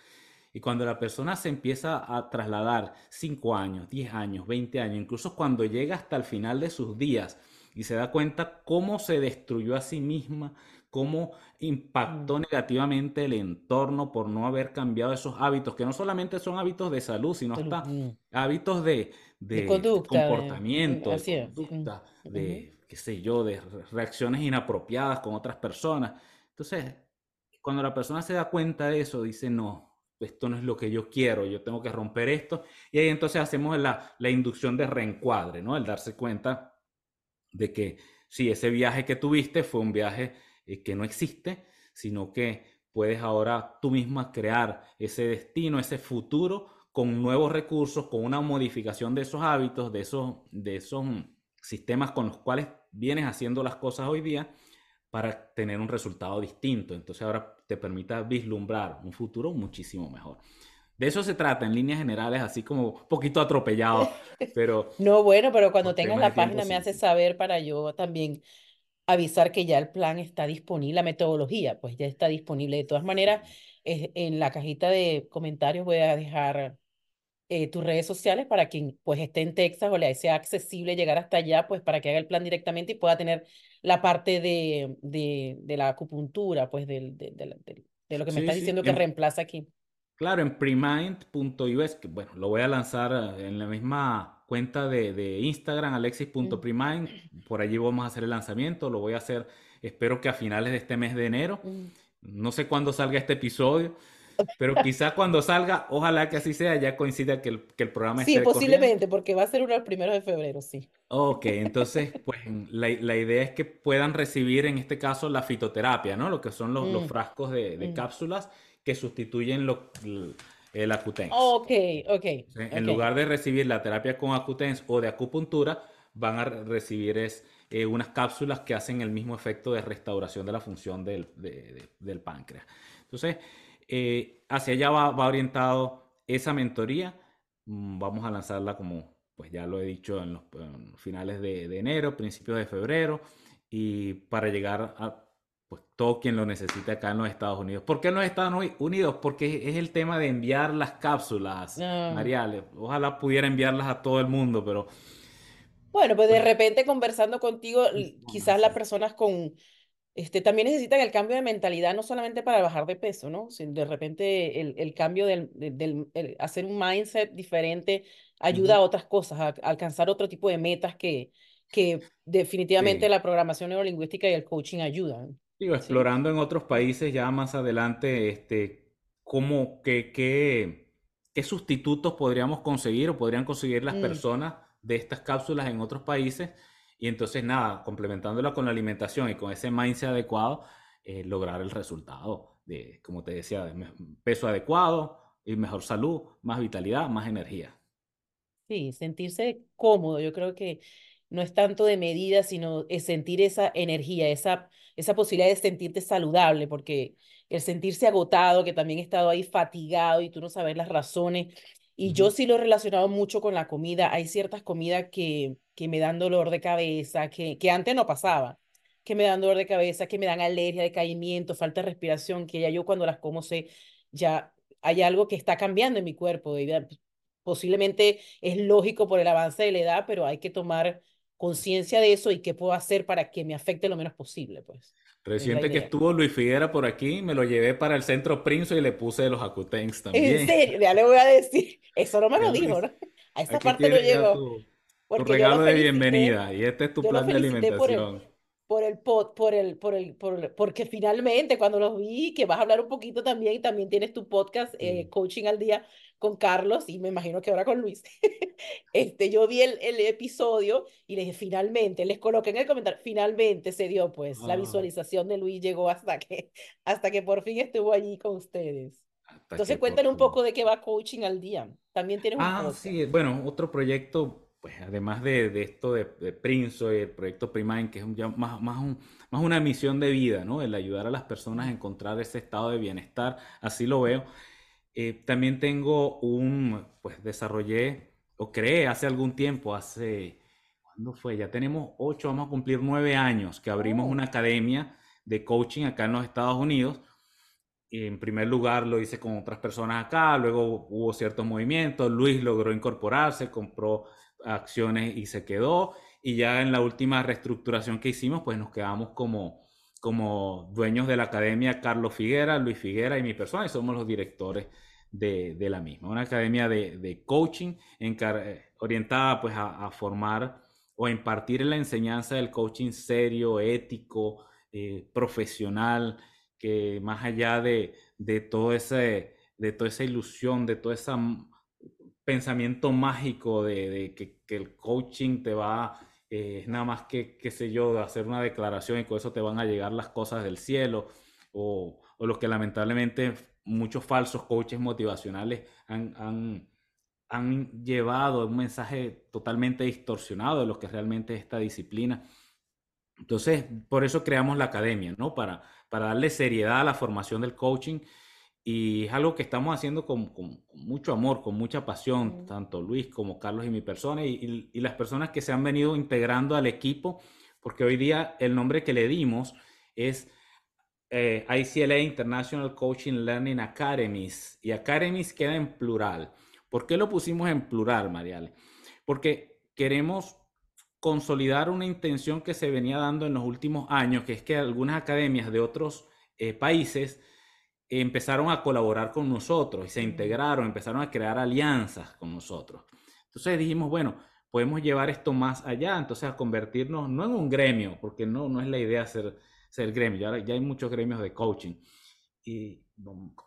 Y cuando la persona se empieza a trasladar 5 años, 10 años, 20 años, incluso cuando llega hasta el final de sus días y se da cuenta cómo se destruyó a sí misma, cómo impactó mm. negativamente el entorno por no haber cambiado esos hábitos, que no solamente son hábitos de salud, sino hasta mm. hábitos de, de, comportamiento, de, conducta, de, qué sé yo, de reacciones inapropiadas con otras personas. Entonces, cuando la persona se da cuenta de eso, dice, no, esto no es lo que yo quiero, yo tengo que romper esto. Y ahí entonces hacemos la, la inducción de reencuadre, ¿no? El darse cuenta de que sí, ese viaje que tuviste fue un viaje eh, que no existe, sino que puedes ahora tú misma crear ese destino, ese futuro con nuevos recursos, con una modificación de esos hábitos, de esos, de esos sistemas con los cuales vienes haciendo las cosas hoy día para tener un resultado distinto. Entonces ahora te permita vislumbrar un futuro muchísimo mejor. De eso se trata en líneas generales, así como un poquito atropellado, [laughs] pero... no, bueno, pero cuando tengas la página me haces saber para yo también avisar que ya el plan está disponible, la metodología, pues ya está disponible. De todas maneras, en la cajita de comentarios voy a dejar eh, tus redes sociales para quien pues esté en Texas o le sea accesible llegar hasta allá, pues para que haga el plan directamente y pueda tener la parte de, de, de la acupuntura, pues de, de, lo que me estás diciendo que reemplaza aquí. Claro, en premind.us, que bueno, lo voy a lanzar en la misma cuenta de, de Instagram, alexis.premind, por allí vamos a hacer el lanzamiento, lo voy a hacer, espero que a finales de este mes de enero, no sé cuándo salga este episodio, pero quizá cuando salga, ojalá que así sea, ya coincida que el, que el programa Sí, posiblemente, porque va a ser uno de los primeros de febrero, sí. Ok, entonces, pues la, la, idea es que puedan recibir en este caso la fitoterapia, ¿no? Lo que son los, los mm. frascos de, de mm. cápsulas que sustituyen lo, el Acutens. Ok, ok. En lugar de recibir la terapia con Acutens o de acupuntura, van a recibir es, eh, unas cápsulas que hacen el mismo efecto de restauración de la función del, del páncreas. Entonces, eh, hacia allá va, orientado esa mentoría. Mm, vamos a lanzarla como, pues ya lo he dicho, en los, finales de, de, enero, principios de febrero, y para llegar a pues, todo quien lo necesite acá en los Estados Unidos. ¿Por qué en los Estados Unidos? Porque es el tema de enviar las cápsulas, ah. Mariale. Ojalá pudiera enviarlas a todo el mundo, pero... Bueno, pues de pues repente conversando contigo, quizás las personas con este, también necesitan el cambio de mentalidad, no solamente para bajar de peso, ¿no? Si de repente el, el cambio del, del hacer un mindset diferente ayuda a otras cosas, a, alcanzar otro tipo de metas que, que definitivamente la programación neurolingüística y el coaching ayudan. Digo, explorando en otros países ya más adelante, este, cómo, qué, qué, qué sustitutos podríamos conseguir o podrían conseguir las mm. personas de estas cápsulas en otros países y entonces, nada, complementándola con la alimentación y con ese mindset adecuado, eh, lograr el resultado de, como te decía, de peso adecuado y mejor salud, más vitalidad, más energía. Sí, sentirse cómodo. Yo creo que no es tanto de medida, sino es sentir esa energía, esa, esa posibilidad de sentirte saludable, porque el sentirse agotado, que también he estado ahí fatigado y tú no sabes las razones, y yo sí lo he relacionado mucho con la comida. Hay ciertas comidas que, que me dan dolor de cabeza, que, que antes no pasaba, que me dan dolor de cabeza, que me dan alergia, decaimiento, falta de respiración, que ya yo cuando las como sé, ya hay algo que está cambiando en mi cuerpo. Posiblemente es lógico por el avance de la edad, pero hay que tomar conciencia de eso y qué puedo hacer para que me afecte lo menos posible, pues. Reciente que estuvo Luis Figuera por aquí, me lo llevé para el centro Prince y le puse los Acutens también. En serio, ya le voy a decir. Eso no me lo dijo, ¿no? A esa parte no llegó. Tu, regalo de bienvenida y este es tu plan de alimentación por el pod, por el, por el, por, porque finalmente cuando los vi, que vas a hablar un poquito también, y también tienes tu podcast, eh, Coaching al Día, con Carlos, y me imagino que ahora con Luis. [laughs] este, yo vi el, el, episodio y le dije, finalmente, les coloqué en el comentario, finalmente se dio, pues, la ah. visualización de Luis llegó hasta que, hasta que por fin estuvo allí con ustedes. Entonces, cuéntanos un poco de qué va Coaching al Día. También tienes un Ah, sí, bueno, otro proyecto pues además de, de esto de, de Prince, el proyecto Prime, que es un, más, más, un, más, una misión de vida, ¿no? El ayudar a las personas a encontrar ese estado de bienestar, así lo veo. Eh, también tengo un, pues desarrollé o creé hace algún tiempo, hace, ¿cuándo fue? Ya tenemos ocho, vamos a cumplir nueve años que abrimos oh. una academia de coaching acá en los Estados Unidos. En primer lugar lo hice con otras personas acá, luego hubo ciertos movimientos, Luis logró incorporarse, compró acciones y se quedó. Y ya en la última reestructuración que hicimos, pues nos quedamos como, como dueños de la academia Carlos Figuera, Luis Figuera y mi persona, y somos los directores de, de la misma. Una academia de, de coaching orientada pues a, formar o impartir la enseñanza del coaching serio, ético, eh, profesional, que más allá de, de, todo ese, de toda esa ilusión, de toda esa pensamiento mágico de, que, el coaching te va, eh, nada más que, qué sé yo, hacer una declaración y con eso te van a llegar las cosas del cielo, o, o lo que lamentablemente muchos falsos coaches motivacionales han, han, han llevado un mensaje totalmente distorsionado de lo que realmente es esta disciplina. Entonces, por eso creamos la academia, ¿no? Para, para darle seriedad a la formación del coaching y es algo que estamos haciendo con, mucho amor, con mucha pasión, tanto Luis como Carlos y mi persona y, las personas que se han venido integrando al equipo, porque hoy día el nombre que le dimos es eh, ICLA International Coaching Learning Academies y Academies queda en plural. ¿Por qué lo pusimos en plural, Mariale? Porque queremos consolidar una intención que se venía dando en los últimos años, que es que algunas academias de otros eh, países empezaron a colaborar con nosotros y se integraron, empezaron a crear alianzas con nosotros. Entonces dijimos, bueno, podemos llevar esto más allá, entonces a convertirnos no en un gremio, porque no, no es la idea ser, ser gremio, ya, ya hay muchos gremios de coaching y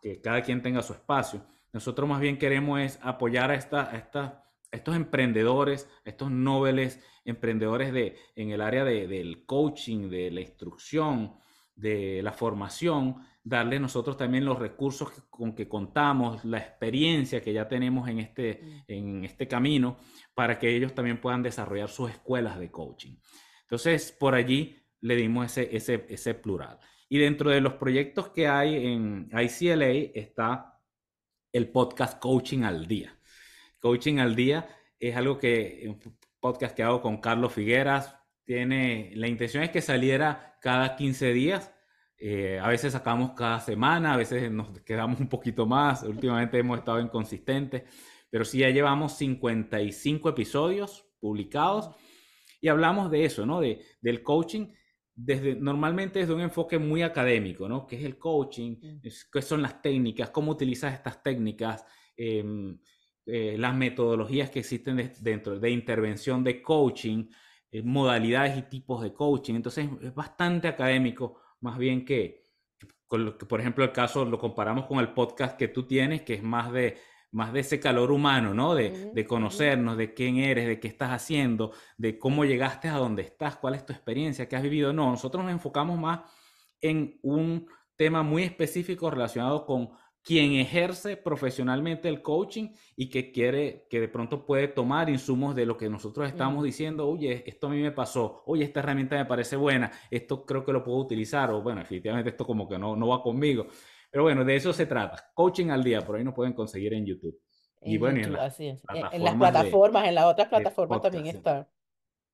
que cada quien tenga su espacio. Nosotros más bien queremos es apoyar a, esta, a, estos emprendedores, estos nobles emprendedores de, en el área de, del coaching, de la instrucción, de la formación, darle nosotros también los recursos con que contamos, la experiencia que ya tenemos en este, mm. en este camino, para que ellos también puedan desarrollar sus escuelas de coaching. Entonces, por allí le dimos ese, ese, ese plural. Y dentro de los proyectos que hay en ICLA está el podcast Coaching al Día. Coaching al Día es algo que, un podcast que hago con Carlos Figueras, tiene, la intención es que saliera cada 15 días eh, a veces sacamos cada semana, a veces nos quedamos un poquito más. Últimamente hemos estado inconsistentes, pero sí ya llevamos 55 episodios publicados y hablamos de eso, ¿no? De, del coaching desde, normalmente desde un enfoque muy académico, ¿no? ¿Qué es el coaching? ¿Qué son las técnicas? ¿Cómo utilizas estas técnicas? Em, eh, las metodologías que existen dentro de intervención de coaching, eh, modalidades y tipos de coaching. Entonces es bastante académico más bien que, por ejemplo, el caso lo comparamos con el podcast que tú tienes, que es más de, más de ese calor humano, ¿no? De, de, conocernos, de quién eres, de qué estás haciendo, de cómo llegaste a donde estás, cuál es tu experiencia, qué has vivido. No, nosotros nos enfocamos más en un tema muy específico relacionado con quien ejerce profesionalmente el coaching y que quiere, que de pronto puede tomar insumos de lo que nosotros estamos diciendo, oye, esto a mí me pasó, oye, esta herramienta me parece buena, esto creo que lo puedo utilizar, o bueno, definitivamente esto como que no, no va conmigo. Pero bueno, de eso se trata. Coaching al día, por ahí nos pueden conseguir en YouTube. y bueno, en, las plataformas, en las otras plataformas también está.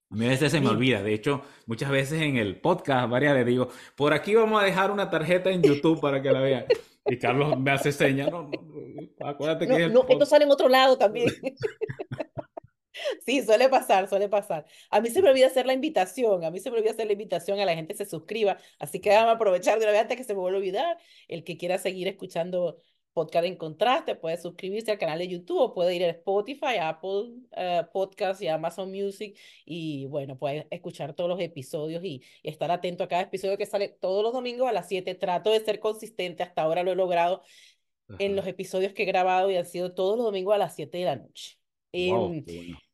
A mí a veces se me olvida. De hecho, muchas veces en el podcast, varias le digo, por aquí vamos a dejar una tarjeta en YouTube para que la vean. Y Carlos me hace señas. No, no, acuérdate que. No, esto sale en otro lado también. [laughs] Sí, suele pasar, suele pasar. A mí se me olvida hacer la invitación, a mí se me olvida hacer la invitación a la gente se suscriba, así que vamos a aprovechar de una vez antes que se me vuelva a olvidar. El que quiera seguir escuchando podcast en contraste puede suscribirse al canal de YouTube o puede ir a Spotify, Apple uh, Podcast y Amazon Music y bueno, puede escuchar todos los episodios y, estar atento a cada episodio que sale todos los domingos a las 7. Trato de ser consistente, hasta ahora lo he logrado en los episodios que he grabado y han sido todos los domingos a las 7 de la noche. Em,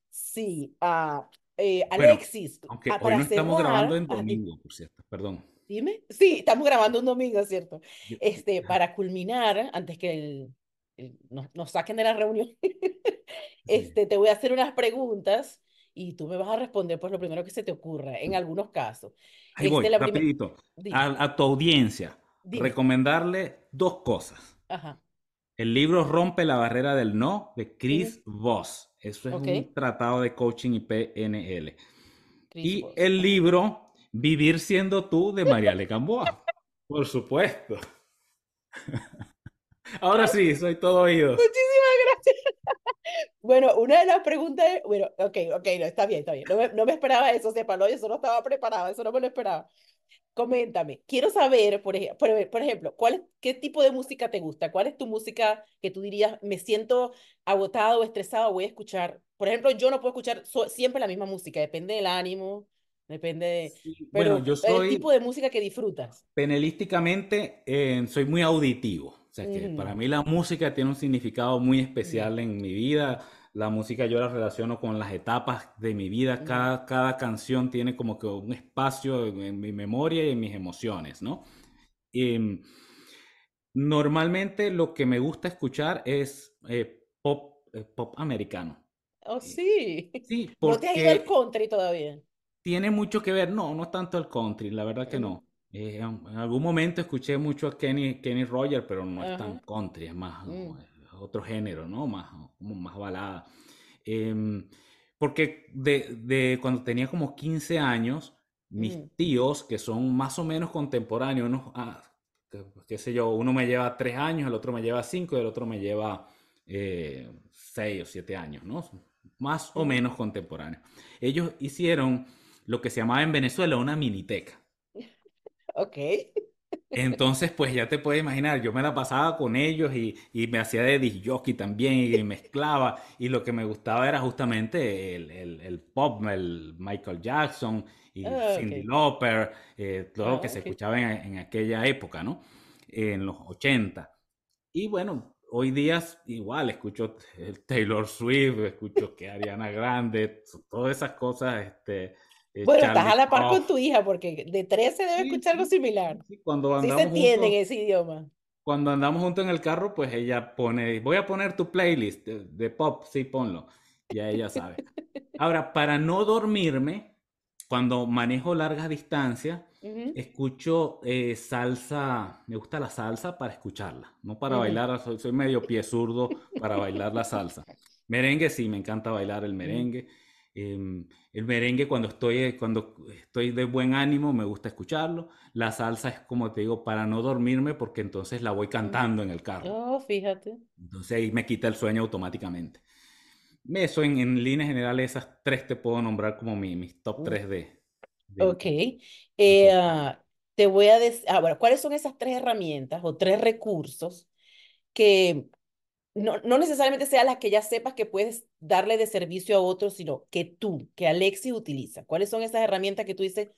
sí, uh, Alexis. aunque hoy no estamos grabando en domingo, por cierto, perdón. Dime. Sí, estamos grabando un domingo, ¿cierto? Este, para culminar, antes que el, nos, saquen de la reunión, [laughs] este, te voy a hacer unas preguntas y tú me vas a responder pues lo primero que se te ocurra, en algunos casos. Ahí voy, este, rapidito. A, tu audiencia, recomendarle dos cosas. Ajá. El libro Rompe la barrera del no de Chris Voss. Eso es un tratado de coaching y PNL. y el libro Vivir siendo tú de María Lecamboa. Por supuesto. Ahora sí, soy todo oído. Muchísimas gracias. Bueno, una de las preguntas, bueno, ok, ok, no, está bien, está bien. No me, esperaba eso, sépalo, eso no estaba preparado, eso no me lo esperaba. Coméntame, quiero saber, por, ejemplo, por, ejemplo, ¿cuál, ¿qué tipo de música te gusta? ¿Cuál es tu música que tú dirías, me siento agotado o estresado, voy a escuchar? Por ejemplo, yo no puedo escuchar siempre la misma música, depende del ánimo, Depende de... pero bueno, yo soy... El tipo de música que disfrutas. Penelísticamente, eh, soy muy auditivo. O sea, que para mí la música tiene un significado muy especial en mi vida. La música yo la relaciono con las etapas de mi vida. Cada, cada canción tiene como que un espacio en, mi memoria y en mis emociones, ¿no? Em, normalmente lo que me gusta escuchar es eh, pop, eh, pop americano. Oh, sí. Sí, porque... ¿No te has ido al country todavía? Tiene mucho que ver, no, no es tanto el country, la verdad que no. Eh, en algún momento escuché mucho a Kenny, Kenny Rogers, pero no es tan country, es más mm. otro género, ¿no? Más, como más balada. Em, porque de, de, cuando tenía como 15 años, mis mm. tíos, que son más o menos contemporáneos, unos, ah, qué sé yo, uno me lleva 3 años, el otro me lleva 5 y el otro me lleva 6 eh, o 7 años, ¿no? Más o menos contemporáneos. Ellos hicieron lo que se llamaba en Venezuela una miniteca. [laughs] Ok. Entonces, pues ya te puedes imaginar, yo me la pasaba con ellos y, y me hacía de disjockey también y [laughs] mezclaba. Y lo que me gustaba era justamente el, el, el pop, el Michael Jackson y ah, Cindy Lauper, eh, todo lo que ah, se escuchaba en, en, aquella época, ¿no? En los 80. Y bueno, hoy día igual escucho Taylor Swift, escucho que Ariana Grande, todas esas cosas, este, eh, bueno, estás a la par con tu hija porque de 13 debe escuchar algo similar. Sí, cuando andamos sí se entiende en ese idioma. Cuando andamos juntos en el carro, pues ella pone, voy a poner tu playlist de, pop, sí, ponlo. Ya ella sabe. [laughs] Ahora, para no dormirme, cuando manejo largas distancias, escucho eh, salsa, me gusta la salsa para escucharla, no para bailar, soy, soy, medio pie zurdo para bailar la salsa. Merengue sí, me encanta bailar el merengue. Em, el merengue cuando estoy, eh, cuando estoy de buen ánimo me gusta escucharlo. La salsa es como te digo para no dormirme porque entonces la voy cantando en el carro. Oh, fíjate. Entonces ahí me quita el sueño automáticamente. Eso en, en líneas generales, esas tres te puedo nombrar como mi, mis top tres de, Ok. Eh, ah, te voy a decir, ah, bueno, ¿cuáles son esas tres herramientas o tres recursos que no, no necesariamente sea las que ya sepas que puedes darle de servicio a otros, sino que tú, que Alexis utiliza. ¿Cuáles son esas herramientas que tú dices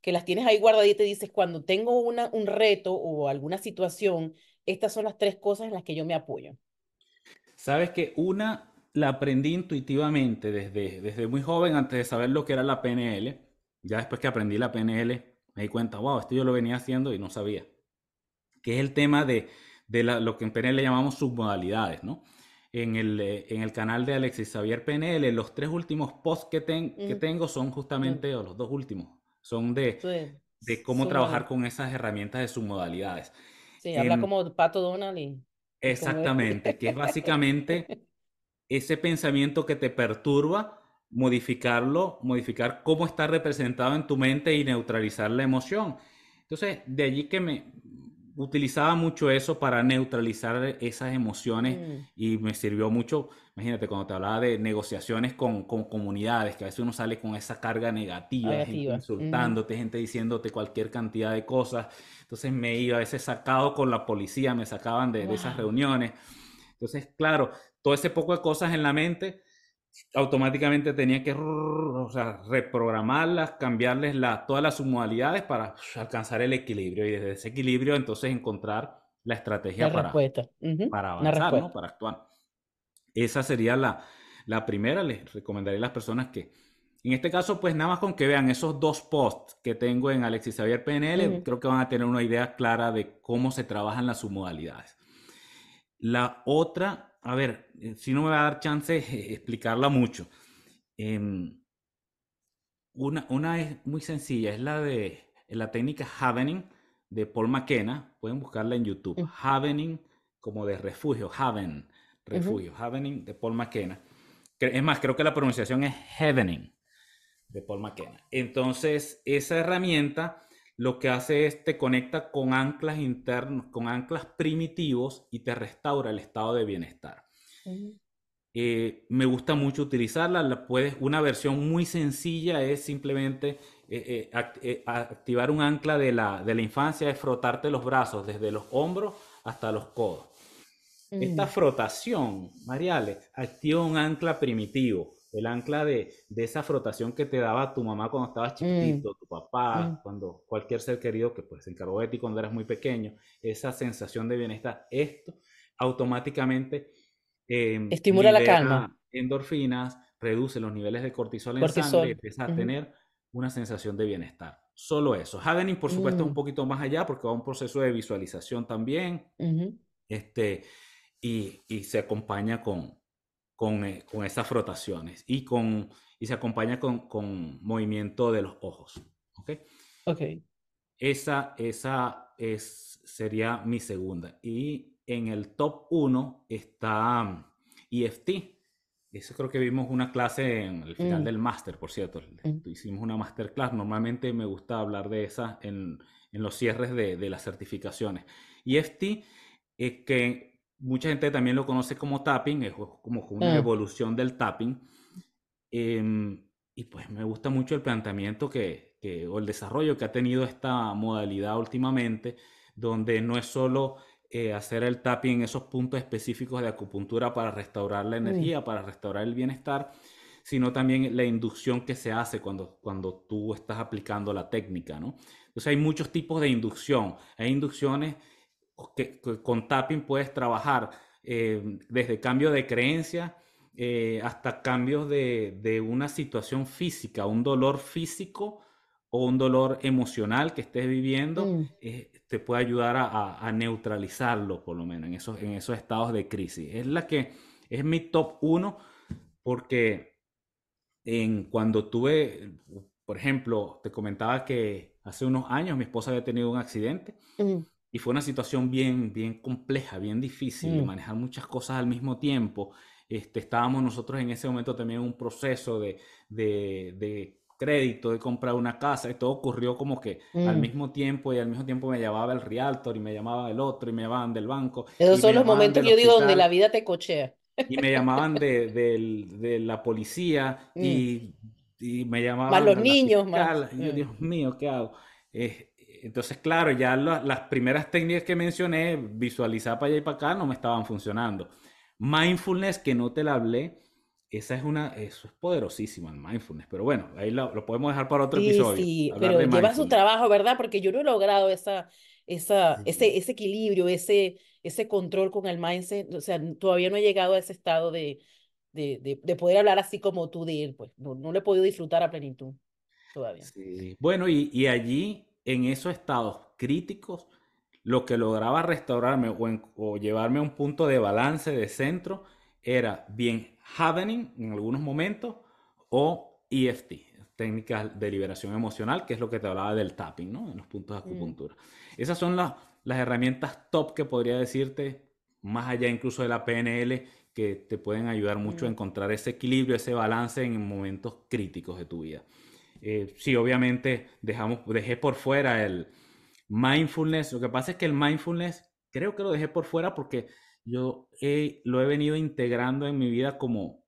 que las tienes ahí guardadas y te dices, cuando tengo una, un reto o alguna situación, estas son las tres cosas en las que yo me apoyo? Sabes que una la aprendí intuitivamente desde, desde muy joven, antes de saber lo que era la PNL. Ya después que aprendí la PNL, me di cuenta, wow, esto yo lo venía haciendo y no sabía. Que es el tema de de lo que en PNL llamamos submodalidades, ¿no? En el, eh, en el canal de Alexis Xavier PNL, los tres últimos posts que, que mm. tengo son justamente, o los dos últimos, son de, de cómo trabajar con esas herramientas de submodalidades. Sí, habla em, como Pato Donald y... Exactamente, que es básicamente [laughs] ese pensamiento que te perturba, modificarlo, modificar cómo está representado en tu mente y neutralizar la emoción. Entonces, de allí que me utilizaba mucho eso para neutralizar esas emociones mm. y me sirvió mucho, imagínate, cuando te hablaba de negociaciones con, comunidades, que a veces uno sale con esa carga negativa, gente insultándote, gente diciéndote cualquier cantidad de cosas. Entonces me iba a veces sacado con la policía, me sacaban de esas reuniones. Entonces, claro, todo ese poco de cosas en la mente automáticamente tenía que reprogramarlas, cambiarles todas las submodalidades para alcanzar el equilibrio y desde ese equilibrio entonces encontrar la estrategia para, para avanzar, para actuar. Esa sería la, la primera. Les recomendaría a las personas que, en este caso, pues nada más con que vean esos dos posts que tengo en Alexis Xavier PNL, creo que van a tener una idea clara de cómo se trabajan las submodalidades. La otra a ver, eh, si no me va a dar chance [laughs] explicarla mucho. Em, una, una es muy sencilla, es la de la técnica Havening de Paul McKenna. Pueden buscarla en YouTube. Havening, como de refugio, Haven, refugio, Havening de Paul McKenna. Es más, creo que la pronunciación es Havening de Paul McKenna. Entonces, esa herramienta lo que hace es te conecta con anclas internos, con anclas primitivos y te restaura el estado de bienestar. Eh, me gusta mucho utilizarla. La puedes, una versión muy sencilla es simplemente eh, eh, activar un ancla de la, de la infancia, es frotarte los brazos desde los hombros hasta los codos. Esta mm. frotación, Mariale, activa un ancla primitivo el ancla de, esa frotación que te daba tu mamá cuando estabas mm. chiquitito, tu papá, mm. cuando cualquier ser querido que pues se encargó de ti cuando eras muy pequeño, esa sensación de bienestar, esto automáticamente em, estimula la calma. Endorfinas, reduce los niveles de cortisol en sangre y empieza a tener una sensación de bienestar. Solo eso. Hadening, por supuesto, es un mm. poquito más allá porque va a un proceso de visualización también. este, y, y se acompaña con, con, eh, con esas frotaciones y, con, y se acompaña con, con movimiento de los ojos. ¿Ok? Ok. Esa, esa es, sería mi segunda. Y en el top 1 está um, EFT. Eso creo que vimos una clase en el final mm. del máster, por cierto. Mm. Hicimos una masterclass. Normalmente me gusta hablar de esa en, en los cierres de, de, las certificaciones. EFT es que mucha gente también lo conoce como tapping, es como una mm. evolución del tapping. Em, y pues me gusta mucho el planteamiento que, que, o el desarrollo que ha tenido esta modalidad últimamente, donde no es solo eh, hacer el tapping en esos puntos específicos de acupuntura para restaurar la energía, para restaurar el bienestar, sino también la inducción que se hace cuando, cuando tú estás aplicando la técnica, ¿no? Entonces hay muchos tipos de inducción. Hay inducciones que, con tapping puedes trabajar eh, desde cambio de creencia eh, hasta cambios de, de, una situación física, un dolor físico o un dolor emocional que estés viviendo, mm. eh, te puede ayudar a, a, neutralizarlo, por lo menos, en esos, en esos estados de crisis. Es la que es mi top uno, porque en, cuando tuve, por ejemplo, te comentaba que hace unos años mi esposa había tenido un accidente. Mm. Y fue una situación bien, bien compleja, bien difícil de mm. manejar muchas cosas al mismo tiempo. Este, estábamos nosotros en ese momento también en un proceso de, de, de crédito, de comprar una casa, y todo ocurrió como que al mm. mismo tiempo, y al mismo tiempo me llamaba el realtor, y me llamaba el otro, y me llamaban del banco. Esos son los momentos que yo digo donde la vida te cochea. Y me llamaban de, [laughs] de, la policía, y, mm. y, me llamaban... Más los niños, más. Y yo, Dios mío, ¿qué hago? Entonces, claro, ya las primeras técnicas que mencioné, visualizar para allá y para acá, no me estaban funcionando. Mindfulness, que no te la hablé, esa es una, eso es poderosísimo el mindfulness, pero bueno, ahí lo, podemos dejar para otro episodio. Sí, pero lleva su trabajo, ¿verdad? Porque yo no he logrado esa, esa, ese, ese equilibrio, ese, ese control con el mindset, o sea, todavía no he llegado a ese estado de, de, de, poder hablar así como tú de él, pues no, no lo he podido disfrutar a plenitud todavía. Sí. Bueno, y, y allí en esos estados críticos, lo que lograba restaurarme o, llevarme a un punto de balance, de centro, era bien happening en algunos momentos o EFT, técnicas de liberación emocional, que es lo que te hablaba del tapping, ¿no? En los puntos de mm. acupuntura. Esas son las, las herramientas top que podría decirte, más allá incluso de la PNL, que te pueden ayudar mucho a encontrar ese equilibrio, ese balance en momentos críticos de tu vida. Eh, sí, obviamente dejamos, dejé por fuera el mindfulness. Lo que pasa es que el mindfulness creo que lo dejé por fuera porque yo lo he venido integrando en mi vida como...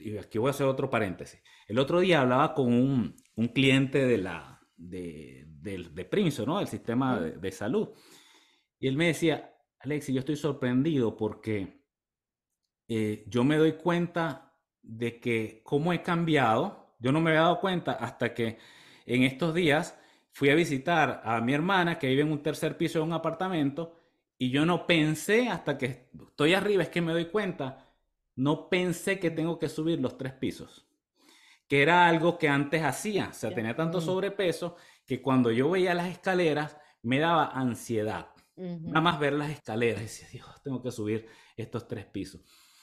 Y aquí voy a hacer otro paréntesis. El otro día hablaba con un, un cliente de la de, de, Princeton, ¿no? El sistema de, de salud. Y él me decía, Alexi, yo estoy sorprendido porque eh, yo me doy cuenta de que cómo he cambiado. Yo no me había dado cuenta hasta que en estos días fui a visitar a mi hermana que vive en un tercer piso de un apartamento y yo no pensé hasta que estoy arriba, es que me doy cuenta, no pensé que tengo que subir los tres pisos, que era algo que antes hacía, o sea, tenía tanto sobrepeso que cuando yo veía las escaleras me daba ansiedad. Nada más ver las escaleras, decía, Dios, tengo que subir estos tres pisos.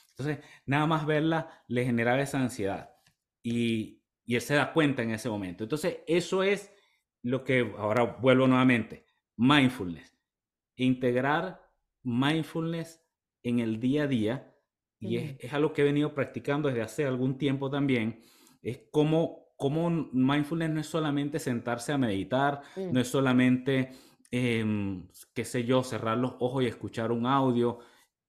Entonces, nada más verla le generaba esa ansiedad y, y él se da cuenta en ese momento. Entonces, eso es lo que, ahora vuelvo nuevamente, mindfulness. Integrar mindfulness en el día a día, y es, es, algo que he venido practicando desde hace algún tiempo también, es como, como mindfulness no es solamente sentarse a meditar, no es solamente Em, qué sé yo, cerrar los ojos y escuchar un audio.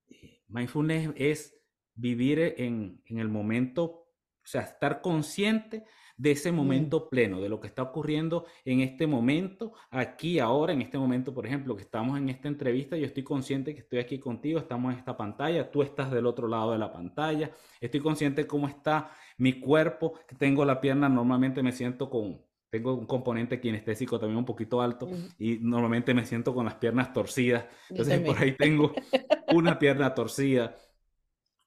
Eh, mindfulness es vivir en, en el momento, o sea, estar consciente de ese momento pleno, de lo que está ocurriendo en este momento, aquí, ahora, en este momento, por ejemplo, que estamos en esta entrevista, yo estoy consciente que estoy aquí contigo, estamos en esta pantalla, tú estás del otro lado de la pantalla, estoy consciente de cómo está mi cuerpo, que tengo la pierna, normalmente me siento con, tengo un componente kinestésico también un poquito alto y normalmente me siento con las piernas torcidas. Entonces por ahí tengo [laughs] una pierna torcida.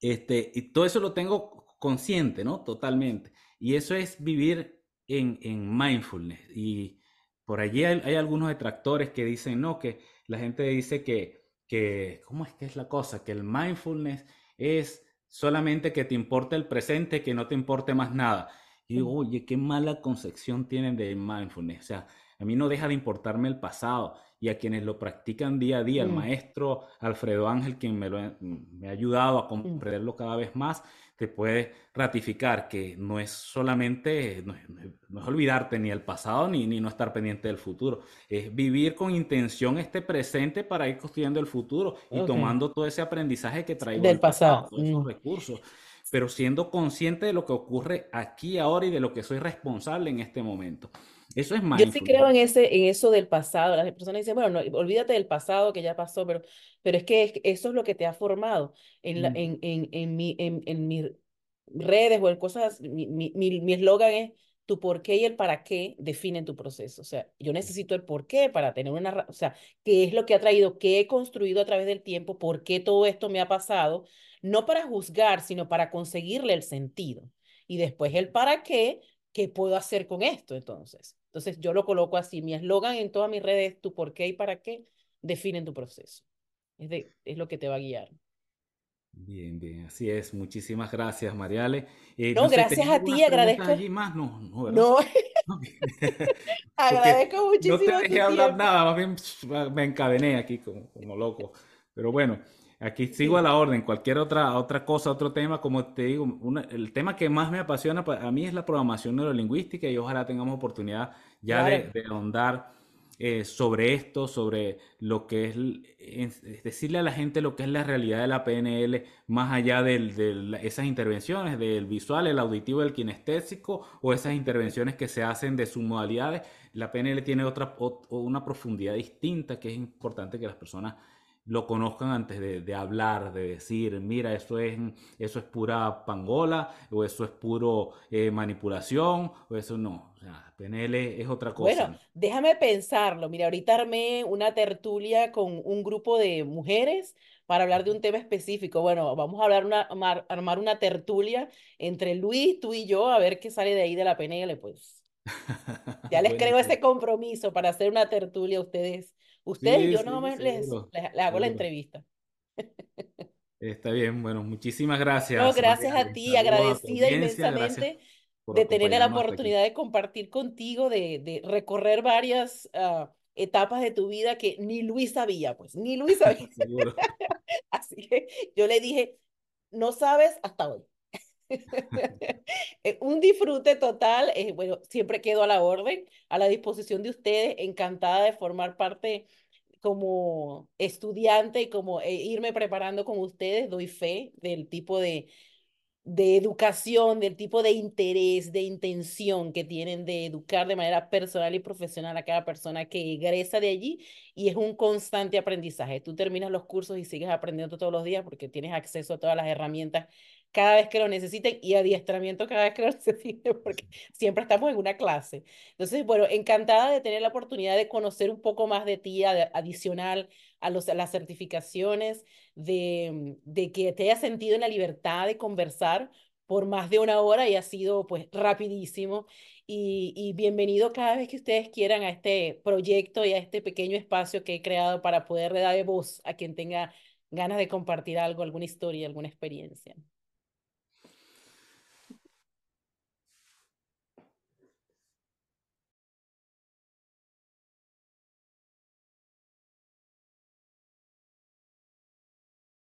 Este, y todo eso lo tengo consciente, ¿no? Totalmente. Y eso es vivir en, en mindfulness. Y por allí hay, hay, algunos detractores que dicen, no, que la gente dice que, que, ¿cómo es que es la cosa? Que el mindfulness es solamente que te importe el presente, que no te importe más nada. Y digo, oye, qué mala concepción tienen de mindfulness. O sea, a mí no deja de importarme el pasado y a quienes lo practican día a día, el mm. maestro Alfredo Ángel, quien me, lo, me ha ayudado a mm. comprenderlo cada vez más, te puede ratificar que no es solamente, no es, olvidarte ni el pasado ni, ni, no estar pendiente del futuro, es vivir con intención este presente para ir construyendo el futuro y tomando todo ese aprendizaje que traigo del pasado, todos esos mm. recursos pero siendo consciente de lo que ocurre aquí ahora y de lo que soy responsable en este momento. Eso es. Yo sí creo en, ese, en eso del pasado. Las personas dicen, bueno, no, olvídate del pasado que ya pasó, pero, pero es que eso es lo que te ha formado. En, la, en, en, en, mi, en, en mis redes o en cosas, mi eslogan mi, es, tu por qué y el para qué definen tu proceso. O sea, yo necesito el por qué para tener una, o sea, qué es lo que ha traído, qué he construido a través del tiempo, por qué todo esto me ha pasado, no para juzgar, sino para conseguirle el sentido. Y después el para qué, ¿qué puedo hacer con esto entonces? Entonces yo lo coloco así, mi eslogan en todas mis redes, tu por qué y para qué, definen tu proceso. Es, de, es lo que te va a guiar. Bien, bien, así es. Muchísimas gracias, Mariale. Eh, no, gracias a ti, agradezco. Allí más? No, no, no. [laughs] [laughs] agradezco muchísimo. No te dejé hablar nada, más bien me encadené aquí como, como loco. Pero bueno, aquí sigo a la orden. Cualquier otra, otra cosa, otro tema, como te digo, el tema que más me apasiona a mí es la programación neurolingüística y ojalá tengamos oportunidad ya de, de ahondar eh, sobre esto, sobre lo que es, decirle a la gente lo que es la realidad de la PNL, más allá de esas intervenciones del visual, el auditivo, el kinestésico, o esas intervenciones que se hacen de sus modalidades. La PNL tiene otra, una profundidad distinta que es importante que las personas lo conozcan antes de, hablar, de decir, mira, eso es, eso es pura pangola, o eso es puro eh, manipulación, o eso no. O sea, PNL es otra cosa. Bueno, déjame pensarlo. Mira, ahorita armé una tertulia con un grupo de mujeres para hablar de un tema específico. Bueno, vamos a hablar una, armar una tertulia entre Luis, tú y yo, a ver qué sale de ahí de la PNL, pues. [laughs] Ya les creo ese compromiso para hacer una tertulia a ustedes Ustedes, yo no les, les, hago la entrevista. [laughs] Está bien, bueno, muchísimas gracias. No, gracias a ti, agradecida inmensamente de tener la oportunidad de compartir contigo, de, de recorrer varias uh, etapas de tu vida que ni Luis sabía, pues, ni Luis [laughs] sabía. [laughs] Así que yo le dije, no sabes hasta hoy. [laughs] un disfrute total. Eh, bueno, siempre quedo a la orden, a la disposición de ustedes, encantada de formar parte como estudiante y como eh, irme preparando con ustedes. Doy fe del tipo de, de educación, del tipo de interés, de intención que tienen de educar de manera personal y profesional a cada persona que egresa de allí y es un constante aprendizaje. Tú terminas los cursos y sigues aprendiendo todos los días porque tienes acceso a todas las herramientas cada vez que lo necesiten y adiestramiento cada vez que lo [laughs] necesiten porque siempre estamos en una clase. Entonces, bueno, encantada de tener la oportunidad de conocer un poco más de ti adicional a, los, a las certificaciones, de, de que te hayas sentido en la libertad de conversar por más de una hora y ha sido pues rapidísimo. Y, y, bienvenido cada vez que ustedes quieran a este proyecto y a este pequeño espacio que he creado para poder dar voz a quien tenga ganas de compartir algo, alguna historia, alguna experiencia.